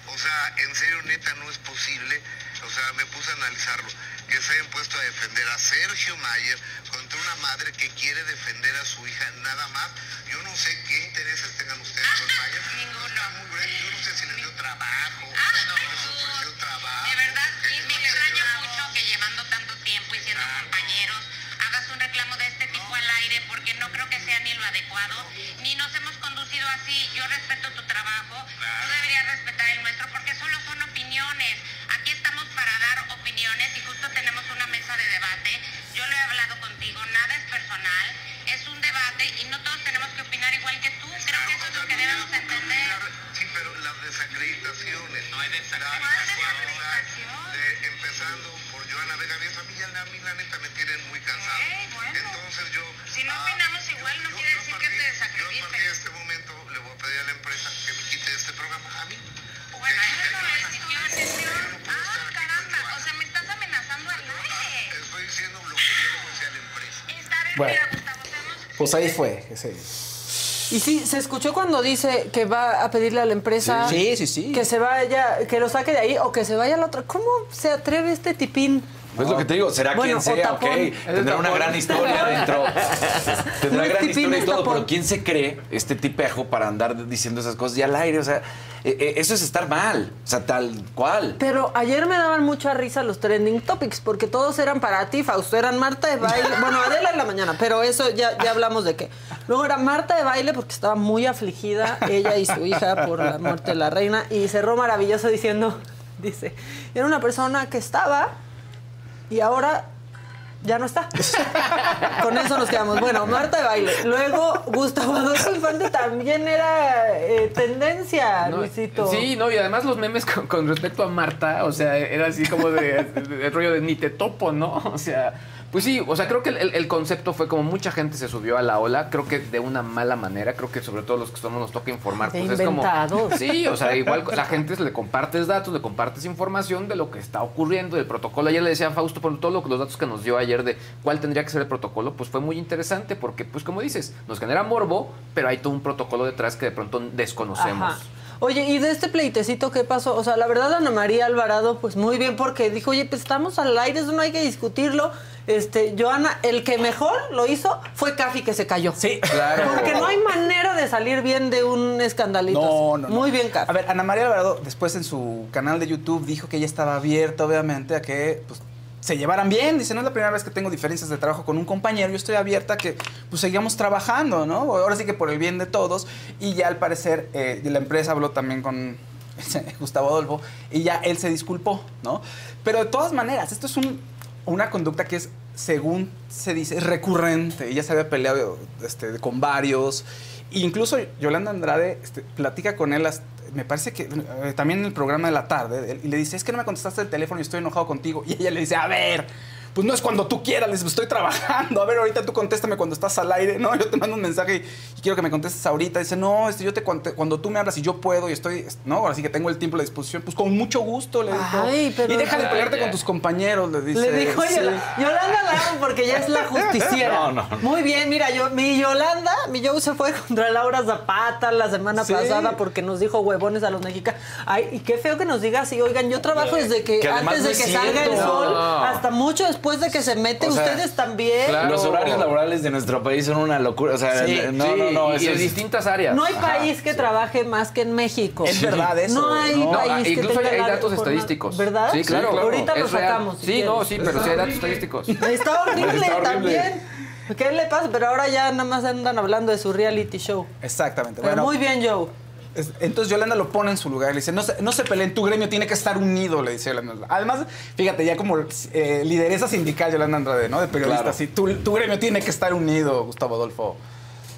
O sea, en serio, neta, no es posible. O sea, me puse a analizarlo. Que se hayan puesto a defender a Sergio Mayer contra una madre que quiere defender a su hija nada más. Yo no sé qué intereses tengan ustedes con Mayer. Ninguno. Está muy bien. Yo no sé si les dio trabajo. Ah, no, no sé. Extraña mucho que llevando tanto tiempo y siendo compañeros hagas un reclamo de este tipo al aire porque no creo que sea ni lo adecuado, ni nos hemos conducido así. Yo respeto tu trabajo, tú deberías respetar el nuestro porque solo son opiniones. Aquí estamos para dar opiniones y justo tenemos una mesa de debate. Yo lo he hablado contigo, nada es personal, es un debate y no todos tenemos que opinar igual que tú. Creo que eso es lo que debemos entender. Pero las desacreditaciones. No hay desacreditación. De, empezando por Joana Vega Díaz, a mí, ya, a mí la neta me tienen muy cansado. Ok, bueno. Entonces yo... Si no ah, opinamos igual, no quiere decir que te Yo a desacredite. partir de este momento le voy a pedir a la empresa que me quite este programa a mí. Ok, Bueno, ya esa es yo no- decisión, yo no Ah, caramba. O sea, me estás amenazando al aire. Estoy diciendo lo que yo le voy a decir a la empresa. Está bien, Bueno. mira, Gustavo, Pues ahí fue. ese. Y sí, se escuchó cuando dice que va a pedirle a la empresa Sí, sí, sí. que se vaya, que lo saque de ahí o que se vaya a la otra. ¿Cómo se atreve este tipín? Pues lo que te digo, será Bueno, quien sea, ok. Tendrá una gran historia dentro. Tendrá gran historia y todo, tapón. pero ¿quién se cree este tipejo para andar diciendo esas cosas ya al aire? O sea, eh, eh, eso es estar mal. O sea, tal cual. Pero ayer me daban mucha risa los trending topics porque todos eran para ti, Fausto. Eran Marta de baile. Bueno, Adela en la mañana, pero eso ya, ya hablamos de qué. Luego era Marta de baile porque estaba muy afligida ella y su hija por la muerte de la reina y cerró maravilloso diciendo, dice, era una persona que estaba y ahora ya no está. Con eso nos quedamos. Bueno, Marta de baile. Luego Gustavo Adolfo Infante también era eh, tendencia, No, Luisito. Sí, no, y además los memes con, con respecto a Marta, o sea, era así como de, de- de rollo de ni te topo, ¿no? O sea, Pues sí, o sea, creo que el, el- concepto fue como mucha gente se subió a la ola, creo que de una mala manera, creo que sobre todo los que somos nos toca informar, pues es como... Sí, o sea, igual la gente le compartes datos, le compartes información de lo que está ocurriendo, del protocolo. Ayer le decía a Fausto, por todo lo, los datos que nos dio ayer de cuál tendría que ser el protocolo, pues fue muy interesante porque, pues como dices, nos genera morbo, pero hay todo un protocolo detrás que de pronto desconocemos. Ajá. Oye, ¿y de este pleitecito qué pasó? O sea, la verdad, Ana María Alvarado, pues muy bien, porque dijo, oye, pues estamos al aire, eso no hay que discutirlo. Este, Joana, el que mejor lo hizo fue Cafi que se cayó. Sí, Claro. Porque no hay manera de salir bien de un escandalito. No, así. no, no. Muy bien, Cafi. A ver, Ana María Alvarado después en su canal de YouTube dijo que ella estaba abierta, obviamente, a que pues, se llevaran bien. Dice, no es la primera vez que tengo diferencias de trabajo con un compañero. Yo estoy abierta a que pues sigamos trabajando, ¿no? Ahora sí que por el bien de todos. Y ya al parecer, eh, la empresa habló también con Gustavo Adolfo y ya él se disculpó, ¿no? Pero de todas maneras, esto es un- una conducta que es, según se dice, recurrente. Ella se había peleado este, con varios. Incluso Yolanda Andrade este, platica con él, me parece que eh, también en el programa de la tarde, y le dice, es que no me contestaste el teléfono y estoy enojado contigo. Y ella le dice, a ver, pues no es cuando tú quieras, le dice, "Pues estoy trabajando, a ver, ahorita tú contéstame cuando estás al aire, no, yo te mando un mensaje y, y quiero que me contestes ahorita. Dice, no, este, yo te cuando tú me hablas y yo puedo y estoy, no, así que tengo el tiempo a la disposición, pues con mucho gusto, le dijo. Ay, pero- y deja de pelearte con tus compañeros, le dice. Le dijo Sí. Yolanda la amo porque ya es la justiciera. No, no, no. Muy bien, mira, yo, mi Yolanda, mi Joe se fue contra Laura Zapata la semana Sí. pasada porque nos dijo huevones a los mexicanos. Ay, y qué feo que nos diga así, oigan, yo trabajo desde que, antes de que salga el sol No. hasta mucho después de que se mete, O sea, ustedes también. claro. Los horarios laborales de nuestro país son una locura. O sea, Sí, no, sí, no, no. y en es- distintas áreas. No hay país que trabaje más que en México. Es verdad eso. No hay ¿no? No, país ah, que incluso tenga hay datos estadísticos. ¿Verdad? Sí, claro. Ahorita lo Es real. sacamos. si Sí, quieres. no, sí, pero sí hay datos estadísticos. Está horrible Está horrible. también. ¿Qué le pasa? Pero ahora ya nada más andan hablando de su reality show. Exactamente. Pero Bueno, muy bien, Joe. Es- Entonces Yolanda lo pone en su lugar. Le dice, no se, no se peleen, tu gremio tiene que estar unido, le dice Yolanda Andrade. Además, fíjate, ya como eh, lideresa sindical Yolanda Andrade, ¿no? De periodista, Claro. así, tu, tu gremio tiene que estar unido, Gustavo Adolfo.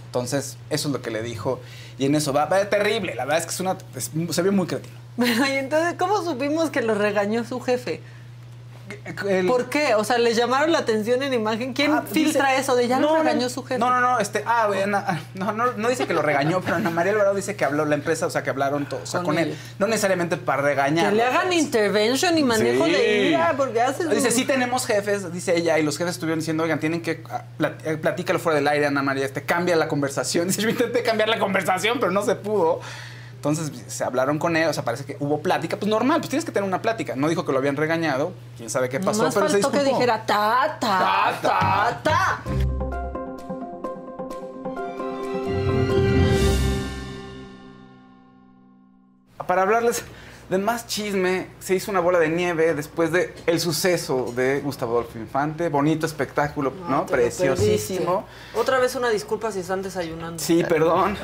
Entonces, eso es lo que le dijo. Y en eso va, va terrible. La verdad es que es una, es- se ve muy creativo. Pero, y entonces, ¿cómo supimos que lo regañó su jefe? El- ¿Por qué? O sea, ¿le llamaron la atención en imagen? ¿Quién Ah, filtra dice- eso de ya No, lo regañó su jefe? No, no, no, este, ah, Ana- no, no, no dice que lo regañó, pero Ana María Alvarado dice que habló la empresa, o sea, que hablaron todos, o sea, Con con, él. No necesariamente para regañar. Que le hagan intervention y manejo Sí. de ira, porque hace Dice, sí tenemos jefes, dice ella, y los jefes estuvieron diciendo, oigan, tienen que, ah, eh, platícalo fuera del aire, Ana María, este, cambia la conversación. Dice, yo intenté cambiar la conversación, pero no se pudo. Entonces se hablaron con él, o sea, parece que hubo plática, pues normal, pues tienes que tener una plática. No dijo que lo habían regañado, quién sabe qué pasó, Nomás pero se faltó que disculpó. dijera ta, ta, ta, ta. Para hablarles de más chisme, se hizo una bola de nieve después de el suceso de Gustavo Adolfo Infante. Bonito espectáculo, ¿no? Preciosísimo. perdiste. Otra vez una disculpa si están desayunando. Sí, perdón.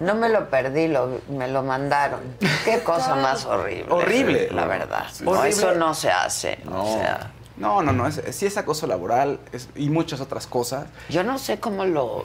No me lo perdí, lo- me lo mandaron. Qué cosa más horrible. Horrible. La verdad. No, Horrible. eso no se hace. O sea, No, no, no, es, sí es acoso laboral es- y muchas otras cosas. yo no sé cómo lo.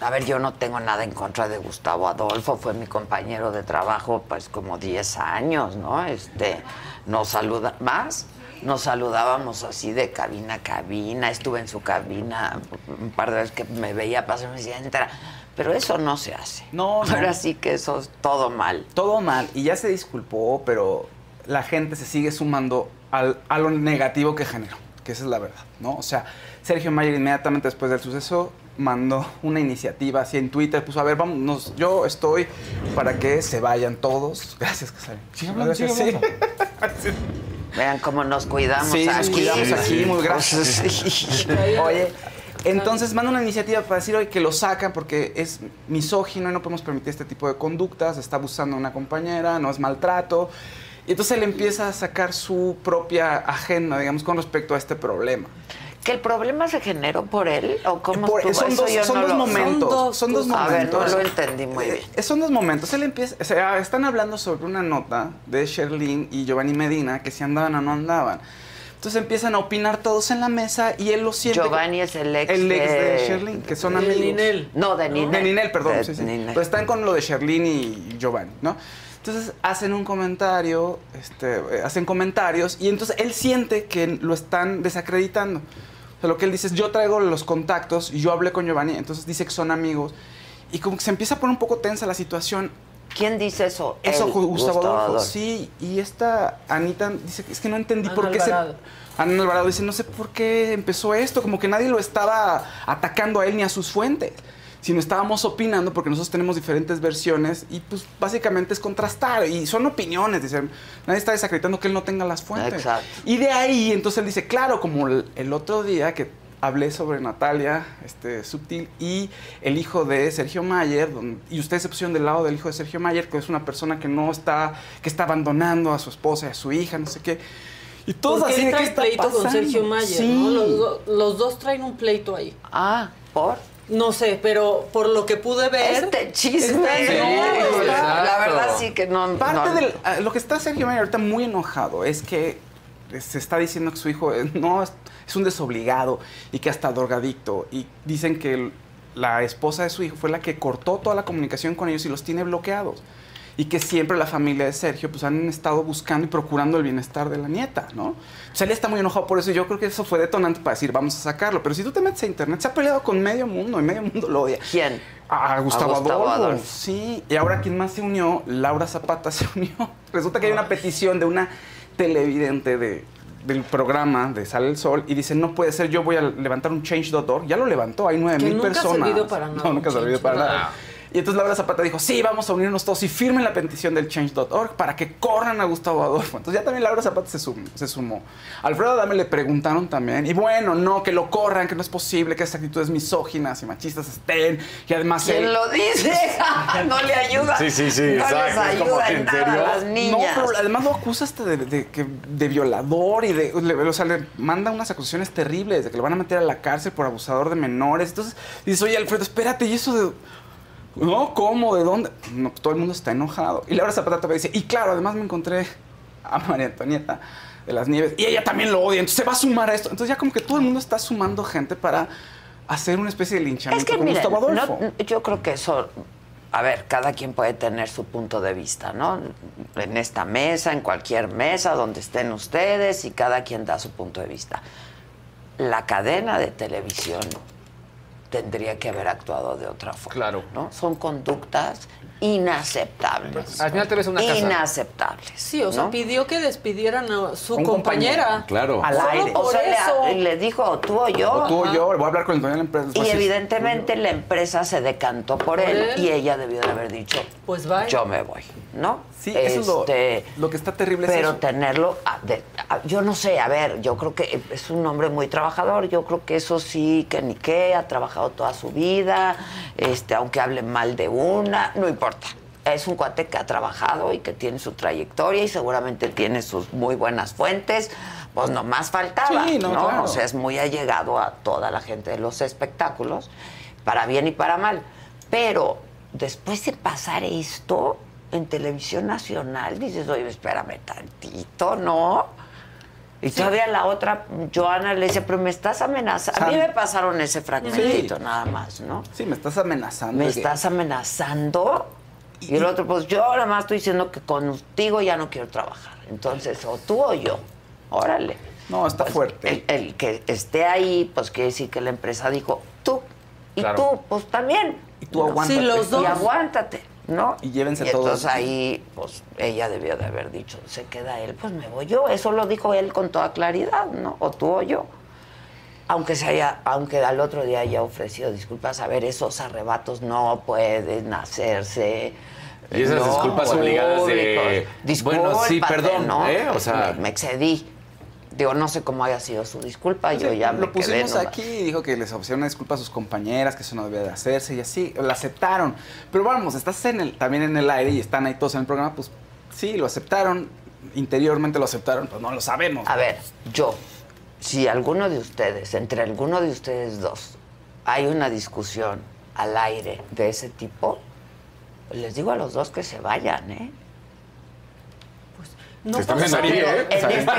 A ver, yo no tengo nada en contra de Gustavo Adolfo, fue mi compañero de trabajo pues como 10 años, ¿no? Este, nos saluda más, nos saludábamos así de cabina a cabina, estuve en su cabina un par de veces que me veía pasar y me decía, entra, pero eso no se hace. No, no. Ahora sí que eso es todo mal. Todo mal. Y ya se disculpó, pero la gente se sigue sumando al- a lo negativo que generó, que esa es la verdad, ¿no? O sea, Sergio Mayer inmediatamente después del suceso mandó una iniciativa así en Twitter, puso, a ver, vamos, yo estoy para que se vayan todos. Gracias, Casarín. Sigue hablando, Sí. Vean cómo nos cuidamos Sí, aquí. nos cuidamos aquí, muy gracias. Sí. Oye, entonces manda una iniciativa para decir oye, que lo sacan porque es misógino y no podemos permitir este tipo de conductas, está abusando de una compañera, no es maltrato. Y entonces él empieza a sacar su propia agenda, digamos, con respecto a este problema. ¿Que el problema se generó por él? ¿O cómo Por- estuvo? son Eso dos, yo son no dos lo- momentos. Son dos Son dos A ver, momentos. no lo entendí muy bien. Eh, son dos momentos. Él empieza, o sea, están hablando sobre una nota de Sherlyn y Giovanni Medina, que si andaban o no andaban. Entonces empiezan a opinar todos en la mesa y él lo siente. Giovanni es el ex el ex de, de- Sherlyn, que son de amigos. Ninel. No, de Ninel. De Ninel, perdón. De sí, sí. Ninel. Pero están con lo de Sherlyn y Giovanni, ¿no? Entonces hacen un comentario, este, eh, hacen comentarios y entonces él siente que lo están desacreditando. O sea, lo que él dice es, yo traigo los contactos, y yo hablé con Giovanni, entonces dice que son amigos. Y como que se empieza a poner un poco tensa la situación. ¿Quién dice eso? Eso, Gustavo, Gustavo Adolfo. Adolfo. Sí, y esta Anita dice que es que no entendí Ana por qué Alvarado. se. Ana Alvarado dice, no sé por qué empezó esto, como que nadie lo estaba atacando a él ni a sus fuentes, sino estábamos opinando porque nosotros tenemos diferentes versiones y pues básicamente es contrastar y son opiniones, dicen, nadie está desacreditando que él no tenga las fuentes. Exacto. Y de ahí, entonces él dice, claro, como el, el otro día que hablé sobre Natalia, este, Subtil, y el hijo de Sergio Mayer, donde- y ustedes se pusieron del lado del hijo de Sergio Mayer, que es una persona que no está, que está abandonando a su esposa y a su hija, no sé qué. Y todos Porque así él de qué trae está pleito con? Sergio Mayer, Sí. ¿no? Los, do- los dos traen un pleito ahí. Ah, ¿por? No sé, pero por lo que pude ver. Este chisme. Este- Sí, la verdad sí que no. Parte no- de ah, lo que está Sergio Mayer ahorita muy enojado es que se está diciendo que su hijo eh, no es, un desobligado y que hasta drogadicto. Y dicen que la esposa de su hijo fue la que cortó toda la comunicación con ellos y los tiene bloqueados. Y que siempre la familia de Sergio pues han estado buscando y procurando el bienestar de la nieta, ¿no? O sea, él está muy enojado por eso y yo creo que eso fue detonante para decir, vamos a sacarlo. Pero si tú te metes a internet, se ha peleado con medio mundo y medio mundo lo odia. ¿Quién? A Gustavo, A Gustavo Adolfo. Adolfo. Sí, y ahora quien más se unió, Laura Zapata se unió. Resulta que hay una petición de una televidente de, del programa de Sale el Sol y dice, no puede ser, yo voy a levantar un change.org. Ya lo levantó, hay nueve Que mil nunca ha personas. servido para nada, No, nunca ha servido para nada. Y entonces Laura Zapata dijo, sí, vamos a unirnos todos y firmen la petición del change.org para que corran a Gustavo Adolfo. Entonces ya también Laura Zapata se, sum- se sumó. Alfredo Adame le preguntaron también, y bueno, no, que lo corran, que no es posible que esas actitudes misóginas y machistas estén, y además... ¿Quién él- lo dice? no le ayuda. Sí, sí, sí, No exacto, les ayuda como, en ¿en nada a serio? las niñas. No, pero además lo acusa hasta de, de, que- de violador y de. le- o sea, le manda unas acusaciones terribles de que lo van a meter a la cárcel por abusador de menores. Entonces dices, oye, Alfredo, espérate, ¿y eso de.? No, ¿cómo? ¿De dónde? No, todo el mundo está enojado. Y Laura Zapata todavía dice, y claro, además me encontré a María Antonieta de las Nieves y ella también lo odia, entonces se va a sumar a esto. Entonces ya como que todo el mundo está sumando gente para hacer una especie de Es linchamiento que con miren, Gustavo Adolfo. no- yo creo que eso, a ver, cada quien puede tener su punto de vista, ¿no? En esta mesa, en cualquier mesa, donde estén ustedes, y cada quien da su punto de vista. La cadena de televisión tendría que haber actuado de otra forma. Claro. ¿no? Son conductas inaceptables. Al final te ves una casa. Inaceptables. Sí, o sea, pidió que despidieran a su Un compañera. Claro. Al Solo aire. por O sea, le- eso. le, dijo tú o yo. O tú o yo, voy a hablar con el dueño de la empresa. Y evidentemente la empresa se decantó por, Por él, él. y ella debió de haber dicho, Pues vaya. yo me voy, ¿no? Sí, eso es lo- Este, lo que está terrible es Pero eso. tenerlo, a- de- a- yo no sé, a ver, yo creo que es un hombre muy trabajador, yo creo que eso sí, que ni qué, ha trabajado toda su vida, este, aunque hable mal de una, no importa. Es un cuate que ha trabajado y que tiene su trayectoria y seguramente tiene sus muy buenas fuentes. Pues nomás faltaba, Sí, no, ¿no? claro. O sea, es muy allegado a toda la gente de los espectáculos, para bien y para mal. Pero después de pasar esto en televisión nacional, dices, oye, espérame tantito, ¿no? Y todavía la otra, Joana le dice, pero me estás amenazando. A mí me pasaron ese fragmentito Sí. nada más, ¿no? Sí, me estás amenazando. Me que- estás amenazando. Y el otro, pues yo nada más estoy diciendo que contigo ya no quiero trabajar. Entonces, o tú o yo. Órale. No, está Pues, fuerte. El, el que esté ahí, pues quiere decir que la empresa dijo, tú. Y Claro. tú, pues también. Y tú aguántate. Sí, los Y dos. aguántate, ¿no? Y llévense y todos. entonces ahí, pues ella debió de haber dicho, se queda él, pues me voy yo. Eso lo dijo él con toda claridad, ¿no? O tú o yo. Aunque se haya, aunque al otro día haya ofrecido disculpas, a ver, esos arrebatos no pueden hacerse. Y esas no disculpas obligadas de, bueno, sí, perdón, ¿no? ¿eh? O sea- me, me excedí. Digo, no sé cómo haya sido su disculpa, yo Sí, ya me lo pusimos quedé nomás. aquí y dijo que les ofrecieron una disculpa a sus compañeras, que eso no debía de hacerse y así, la aceptaron. Pero vamos, estás en el, también en el aire y están ahí todos en el programa, pues sí, lo aceptaron, interiormente lo aceptaron, pues no lo sabemos. A ver, yo, si alguno de ustedes, entre alguno de ustedes dos, hay una discusión al aire de ese tipo, les digo a los dos que se vayan, ¿eh? No Se está pasó, viendo ahí, pero- ¿eh? En este,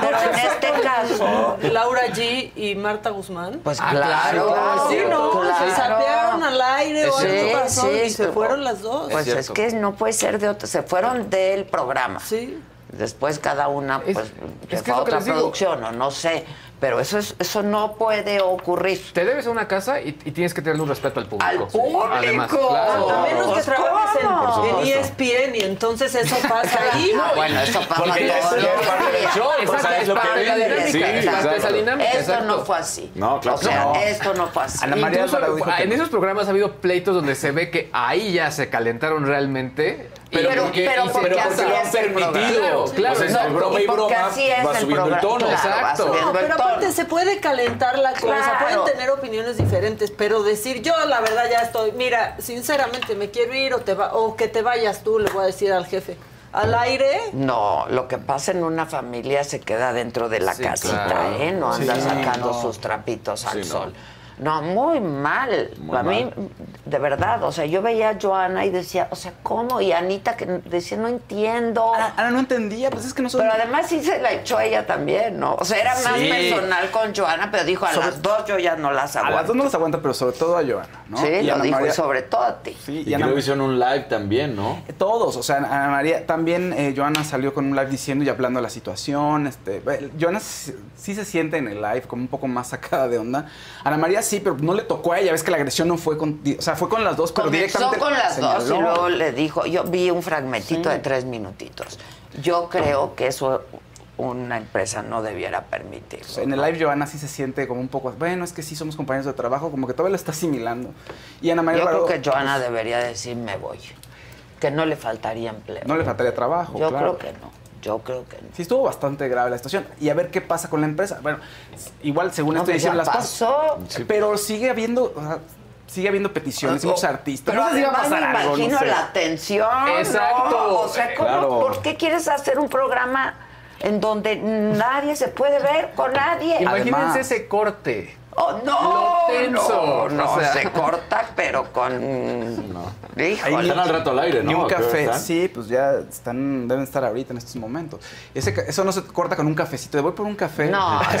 pero en este caso, Laura G y Marta Guzmán. pues Ah, claro, claro, sí, no, claro. se sapearon al aire o Sí, algo pasó sí, y se fueron las dos. Pues Es que no puede ser de otro, se fueron del programa. sí. Después cada una, Es- pues, es que fue que otra producción o no sé. Pero eso, es, eso no puede ocurrir. Te debes a una casa y, y tienes que tener un respeto al público. ¡Al público! Además, claro. A menos que trabajes en, en ESPN y entonces eso pasa ahí. No, bueno, eso pasa Porque ya todos es los parte del días. show, o Exacto, sea, es lo que parte de la vende. dinámica, Sí, es parte de esa exacto. dinámica. Esto exacto. no fue así. No, claro O sea, no. esto no fue así. Ana María Incluso en no. esos programas ha habido pleitos donde se ve que ahí ya se calentaron realmente. Pero, Pero- porque, pero porque pero porque así lo han permitido. Claro, o sea, entre broma y broma así es va el subiendo el tono. Exacto. No, pero aparte se puede calentar la cosa, Claro. pueden tener opiniones diferentes, pero decir yo la verdad ya estoy, mira, sinceramente me quiero ir o te va, o que te vayas tú, le voy a decir al jefe. Al aire, No, lo que pasa en una familia se queda dentro de la Sí, casita, claro. ¿eh? No anda Sí, sacando no. sus trapitos al Sí, no. sol. No, muy mal. Muy a mí, mal. de verdad, o sea, yo veía a Joana y decía, o sea, ¿cómo? Y Anita que decía, no entiendo. Ana, Ana no entendía, pues es que no son... Pero además sí se la echó ella también, ¿no? O sea, era más Sí. personal con Joana, pero dijo, a Sobre- las dos yo ya no las a aguanto. las dos no las aguanta, pero sobre todo a Joana, ¿no? Sí, Y lo Ana dijo, y María- sobre todo a ti. Sí, Y y Ana- creo que hicieron un live también, ¿no? Todos, o sea, Ana María, también eh, Joana salió con un live diciendo y hablando de la situación. Este, eh, Joana sí se siente en el live como un poco más sacada de onda. Ana María sí, pero no le tocó a ella. Ves que la agresión no fue con. O sea, fue con las dos, pero Comenzó directamente. con las dos y luego le dijo, yo vi un fragmentito de tres minutitos. Yo creo que eso una empresa no debiera permitir. En el live Joana sí se siente como un poco, bueno, es que sí somos compañeros de trabajo, como que todavía lo está asimilando. Y Ana María Yo creo que Joana debería decir me voy. Que no le faltaría empleo. no le faltaría trabajo. Yo claro. creo que no. Yo creo que no. Sí, estuvo bastante grave la situación. Y a ver qué pasa con la empresa. Bueno, igual según No, esto pues hicieron ya las cosas. pasó. Pero sigue habiendo, o sea, sigue habiendo peticiones, muchos artistas. Pero no sé si va a además pasar me algo, no imagino sé. la tensión. ¿no? Exacto. O sea, ¿cómo- Claro. ¿por qué quieres hacer un programa en donde nadie se puede ver con nadie? Imagínense Además- ese corte. Oh, no, Lo tenso, no, no, o sea. se corta, pero con... Híjole. Están al rato al aire, ¿no? Y un ¿A café, sí, pues ya están, deben estar ahorita en estos momentos. Ese, eso no se corta con un cafecito, de voy por un café. No, sí,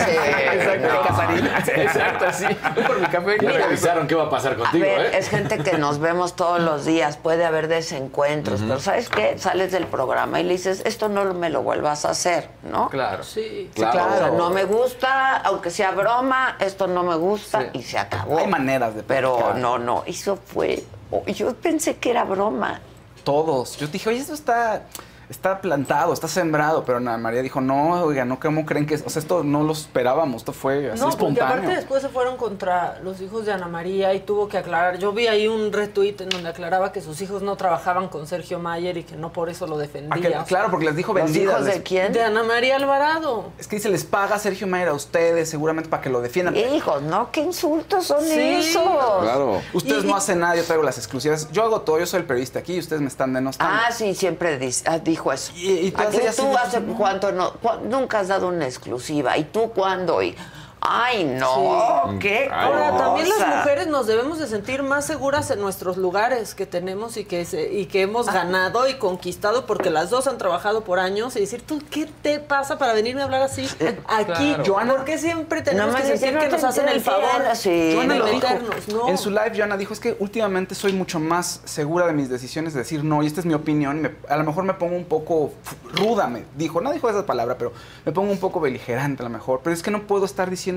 Exacto, no. Exacto, sí. Voy por mi café. Ya mira, revisaron qué va a pasar A contigo, ver, ¿eh? es gente que nos vemos todos los días, puede haber desencuentros, pero ¿sabes qué? Sales del programa y le dices, esto no me lo vuelvas a hacer, ¿no? Claro. sí. Claro. O sea, no me gusta, aunque sea broma, esto no me gusta Sí. y se acabó. Hay maneras de Pero platicar. no, no, eso fue... Yo pensé que era broma. Todos. Yo dije, oye, esto está, está plantado, está sembrado. Pero Ana María dijo, no, oiga, no, ¿cómo creen que es? O sea, esto no lo esperábamos, esto fue así No, porque aparte después se fueron contra los hijos de Ana María y tuvo que aclarar. Yo vi ahí un retweet en donde aclaraba que sus hijos no trabajaban con Sergio Mayer y que no por eso lo Ah, defendía. que- O sea, claro, porque les dijo ¿Los vendidas. hijos de quién? De Ana María Alvarado. Es que dice, les paga Sergio Mayer a ustedes seguramente para que lo defiendan. Hijos, ¿no? ¿Qué insultos son Sí. esos? Claro. Ustedes Y- no hacen nada, yo traigo las exclusivas. Yo hago todo, yo soy el periodista aquí y ustedes me están denostando. Ah, sí, siempre dice- ah, dijo eso. Y- y Aquí ellas tú hace cuánto no, cu- nunca has dado una exclusiva. ¿Y tú cuándo? Y, ay, no, qué Ahora, también las mujeres nos debemos de sentir más seguras en nuestros lugares que tenemos y que, se- y que hemos ganado y conquistado porque las dos han trabajado por años y decir, ¿tú qué te pasa para venirme a hablar así aquí? Claro. Joana, ¿por qué siempre tenemos No que sentir que no nos hacen el favor sí. Joana de lo dijo. meternos? No. En su live, Joana dijo, es que últimamente soy mucho más segura de mis decisiones de decir no, y esta es mi opinión. y me- a lo mejor me pongo un poco ruda, me dijo. No dijo esa palabra, pero me pongo un poco beligerante a lo mejor. Pero es que no puedo estar diciendo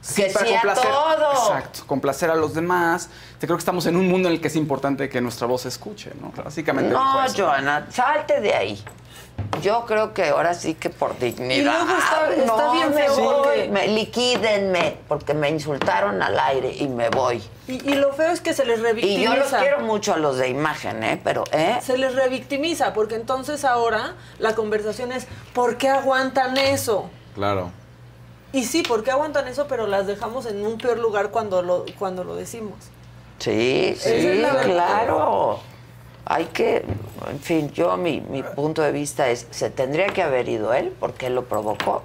sí Que para sí a complacer. todo. Exacto, complacer a los demás. Yo creo que estamos en un mundo en el que es importante que nuestra voz se escuche, ¿no? Básicamente. No, eso. Joana, salte de ahí. Yo creo que ahora sí que por dignidad. Y luego está- está no, bien me voy, liquídenme, porque me insultaron al aire y me voy. Y, y lo feo es que se les Y revictimiza. yo los quiero mucho a los de imagen, ¿eh? Pero, ¿eh? Se les revictimiza porque entonces ahora la conversación es ¿por qué aguantan eso? Claro. Y sí, ¿por qué aguantan eso? Pero las dejamos en un peor lugar cuando lo, cuando lo decimos. Sí, es sí, claro. Hay que, en fin, yo mi, mi punto de vista es, se tendría que haber ido él porque él lo provocó,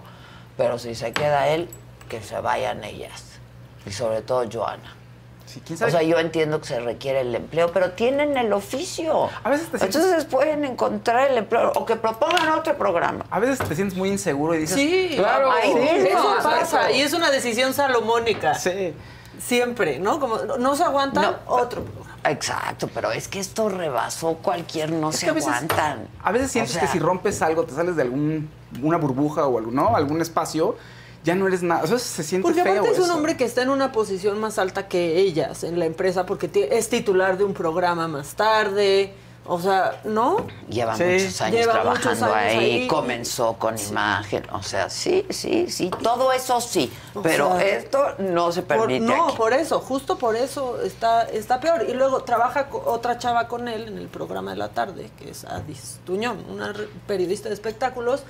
pero si se queda él, que se vayan ellas. Y sobre todo Joana. Sí, ¿quién O sea, yo entiendo que se requiere el empleo, pero tienen el oficio. A veces te sientes- Entonces pueden encontrar el empleo o que propongan otro programa. A veces te sientes muy inseguro y dices... Sí, Claro. Ahí Sí, mismo, Eso pasa y es una decisión salomónica. Sí. siempre, ¿no? Como no se aguantan, No. otro programa. Exacto, pero es que esto rebasó cualquier, no Es se que a veces- aguantan. A veces sientes O que si rompes algo, te sales de algún una burbuja o algo, ¿no? algún espacio, ya no eres nada. O sea, se siente Porque feo aparte es un hombre que está en una posición más alta que ellas en la empresa porque es titular de un programa más tarde. O sea, ¿no? Lleva Sí. muchos años Lleva trabajando muchos años ahí, ahí. comenzó con imagen, o sea, sí, sí, sí, todo eso sí, pero sea, esto no se Por- permite no, aquí. por eso, justo por eso está, está peor. Y luego trabaja otra chava con él en el programa de la tarde, que es Adis Tuñón, una re- periodista de espectáculos.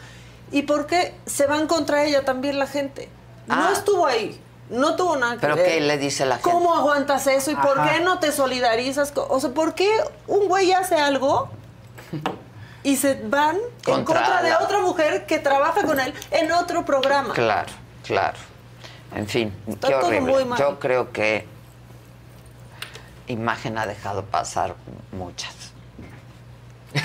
¿Y por qué se van contra ella también la gente? No Ah. estuvo ahí, no tuvo nada que ¿Pero ver. qué le dice la gente? ¿Cómo aguantas eso y por qué no te solidarizas? O sea, ¿por qué un güey hace algo y se van en Contra contra de otra mujer que trabaja con él en otro programa? Claro, claro. En fin, Está qué todo horrible. muy mal. Yo creo que Imagen ha dejado pasar muchas.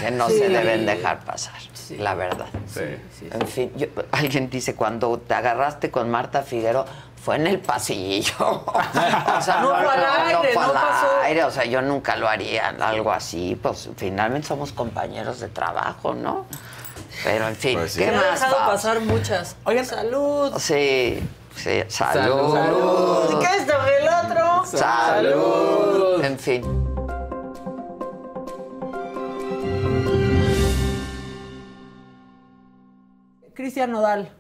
Que no Sí. se deben dejar pasar, la verdad. Sí. En fin, yo- alguien dice, cuando te agarraste con Marta Figueroa, fue en el pasillo. o sea, No fue al aire, fue no al pasó. aire, O sea, yo nunca lo haría, algo así. Pues finalmente somos compañeros de trabajo, ¿no? Pero en fin, Pues sí. ¿qué Me ha más? dejado Fabs? pasar muchas. Oigan, salud. Sí, sí, salud. Salud. ¿Qué es esto? el otro? Salud. En fin. Cristian Nodal.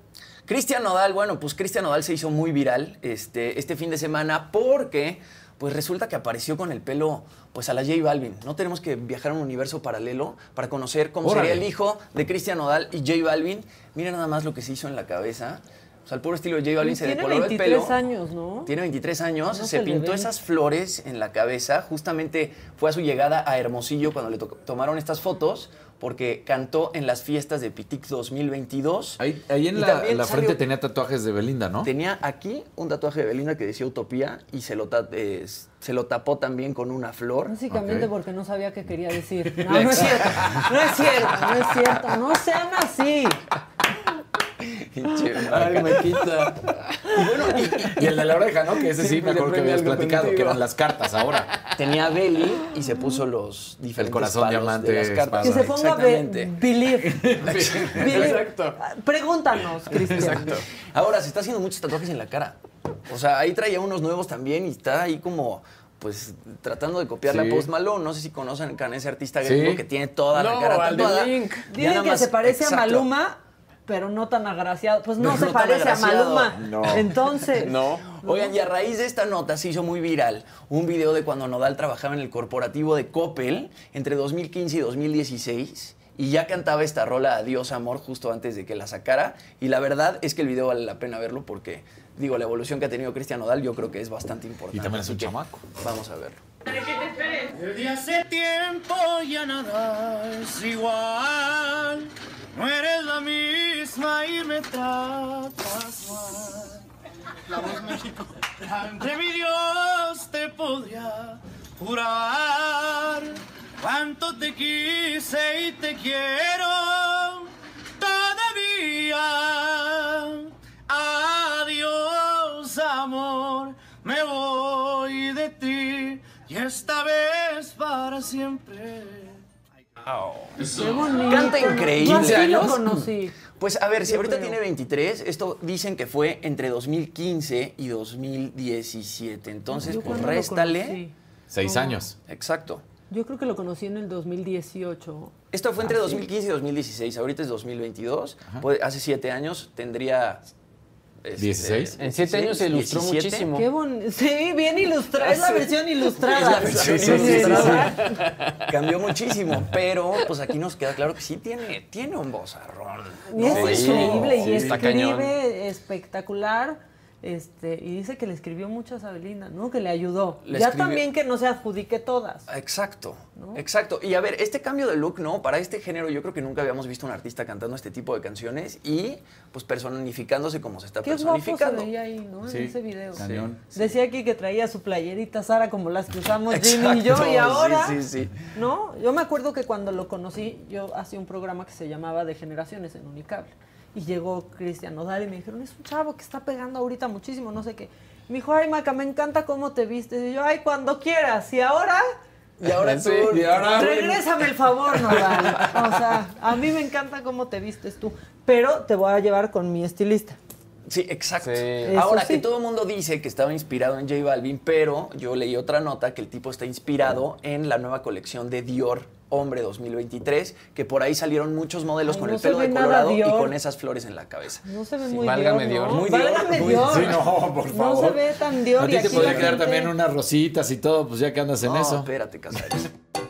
Cristian Nodal, bueno, pues Cristian Nodal se hizo muy viral este, este fin de semana porque pues resulta que apareció con el pelo pues a la J Balvin. No tenemos que viajar a un universo paralelo para conocer cómo Órale. sería el hijo de Cristian Nodal y J Balvin. Mira nada más lo que se hizo en la cabeza. O sea, el puro estilo de J Balvin se Tiene decoloró el 23 pelo. años, ¿no? Tiene 23 años, No se pintó esas flores en la cabeza. Justamente fue a su llegada a Hermosillo cuando le to- tomaron estas fotos, porque cantó en las fiestas de Pitic 2022. Ahí, ahí en la, también en la salió- frente tenía tatuajes de Belinda, ¿no? Tenía aquí un tatuaje de Belinda que decía Utopía y se lo, eh, se lo tapó también con una flor. Básicamente porque no sabía qué quería decir. No, no es cierto. No es cierto, no es cierto. No sean así. Pinche Ay, me quita. Y bueno, y, y el de la oreja, ¿no? Que ese sí, Siempre me acuerdo que habías platicado, que eran las cartas ahora. Tenía a Belly y se puso los diferentes corazón, palos diamante, de las cartas. Que se ponga believe. Believe. Exacto. Pregúntanos, Cristian. Exacto. Ahora, se está haciendo muchos tatuajes en la cara. O sea, ahí traía unos nuevos también y está ahí como, pues, tratando de copiarle Sí. a Post Malone. No sé si conocen a ese artista Sí. gringo que tiene toda la cara tatuada. Dicen que se parece exacto. a Maluma, pero no tan agraciado. Pues no se no parece a. Maluma. No. Entonces. No. Oigan, y a raíz de esta nota se hizo muy viral un video de cuando Nodal trabajaba en el corporativo de Coppel entre 2015 y 2016 y ya cantaba esta rola Adiós Amor justo antes de que la sacara y la verdad es que el video vale la pena verlo porque digo, la evolución que ha tenido Cristian Nodal yo creo que es bastante importante. Y también es un chamaco. Vamos a verlo. Desde hace tiempo ya nada es igual. No eres la misma y me tratas mal. La voz México. Ante mi Dios te podría jurar cuánto te quise y te quiero todavía. Adiós, amor, me voy de ti y esta vez para siempre. Canta increíble. Yo así 15 lo conocí. Pues a ver, si ahorita creo. tiene 23, esto dicen que fue entre 2015 y 2017. Entonces, Yo pues réstale. Seis No. años. Exacto. Yo creo que lo conocí en el 2018. Esto fue entre Ah, sí. 2015 y 2016. Ahorita es 2022. Pues, hace siete años tendría. Este, 16. En siete años se ilustró 17. muchísimo. Qué. Sí, bien ilustrada. Es la versión ilustrada. Es la versión Sí, ilustrada. Cambió muchísimo, pero pues aquí nos queda claro que sí tiene, tiene un vozarrón. Y es ¿no? Sí, increíble y sí, está cañón. escribe espectacular. Este, y dice que le escribió muchas a Belinda, ¿no? Que le ayudó. Le ya escribió- también que no se adjudique todas. Exacto, ¿No? exacto. Y a ver, este cambio de look, ¿no? Para este género yo creo que nunca habíamos visto un artista cantando este tipo de canciones y pues personificándose como se está Qué guapo se personificando. veía ahí, ¿no? Sí, en ese video. Decía aquí que traía su playerita Sara como las que usamos Jimmy y yo y ahora. sí, sí, sí. ¿No? Yo me acuerdo que cuando lo conocí, yo hacía un programa que se llamaba De Generaciones en Unicable. Y llegó Cristian Nodal y me dijeron, es un chavo que está pegando ahorita muchísimo, no sé qué. Me dijo, ay, Maca, me encanta cómo te vistes. Y yo, ay, cuando quieras. Y ahora, Y ahora tú. Sí, y ahora- regrésame el favor, Nodal. O sea, a mí me encanta cómo te vistes tú. Pero te voy a llevar con mi estilista. Sí, exacto. Sí. Ahora, sí. que todo el mundo dice que estaba inspirado en J Balvin, pero yo leí otra nota que el tipo está inspirado en la nueva colección de Dior Hombre 2023, que por ahí salieron muchos modelos Ay, con no el pelo de colorado y Dior. con esas flores en la cabeza. No se ve Sí, muy válgame Dior, Dior. ¿no? Muy Dior, Válgame muy- Dior. Sí, no, por favor. No se ve tan Dior. A y ti te podría quedar gente- también unas rositas y todo, pues ya que andas en no, eso. espérate, Casares.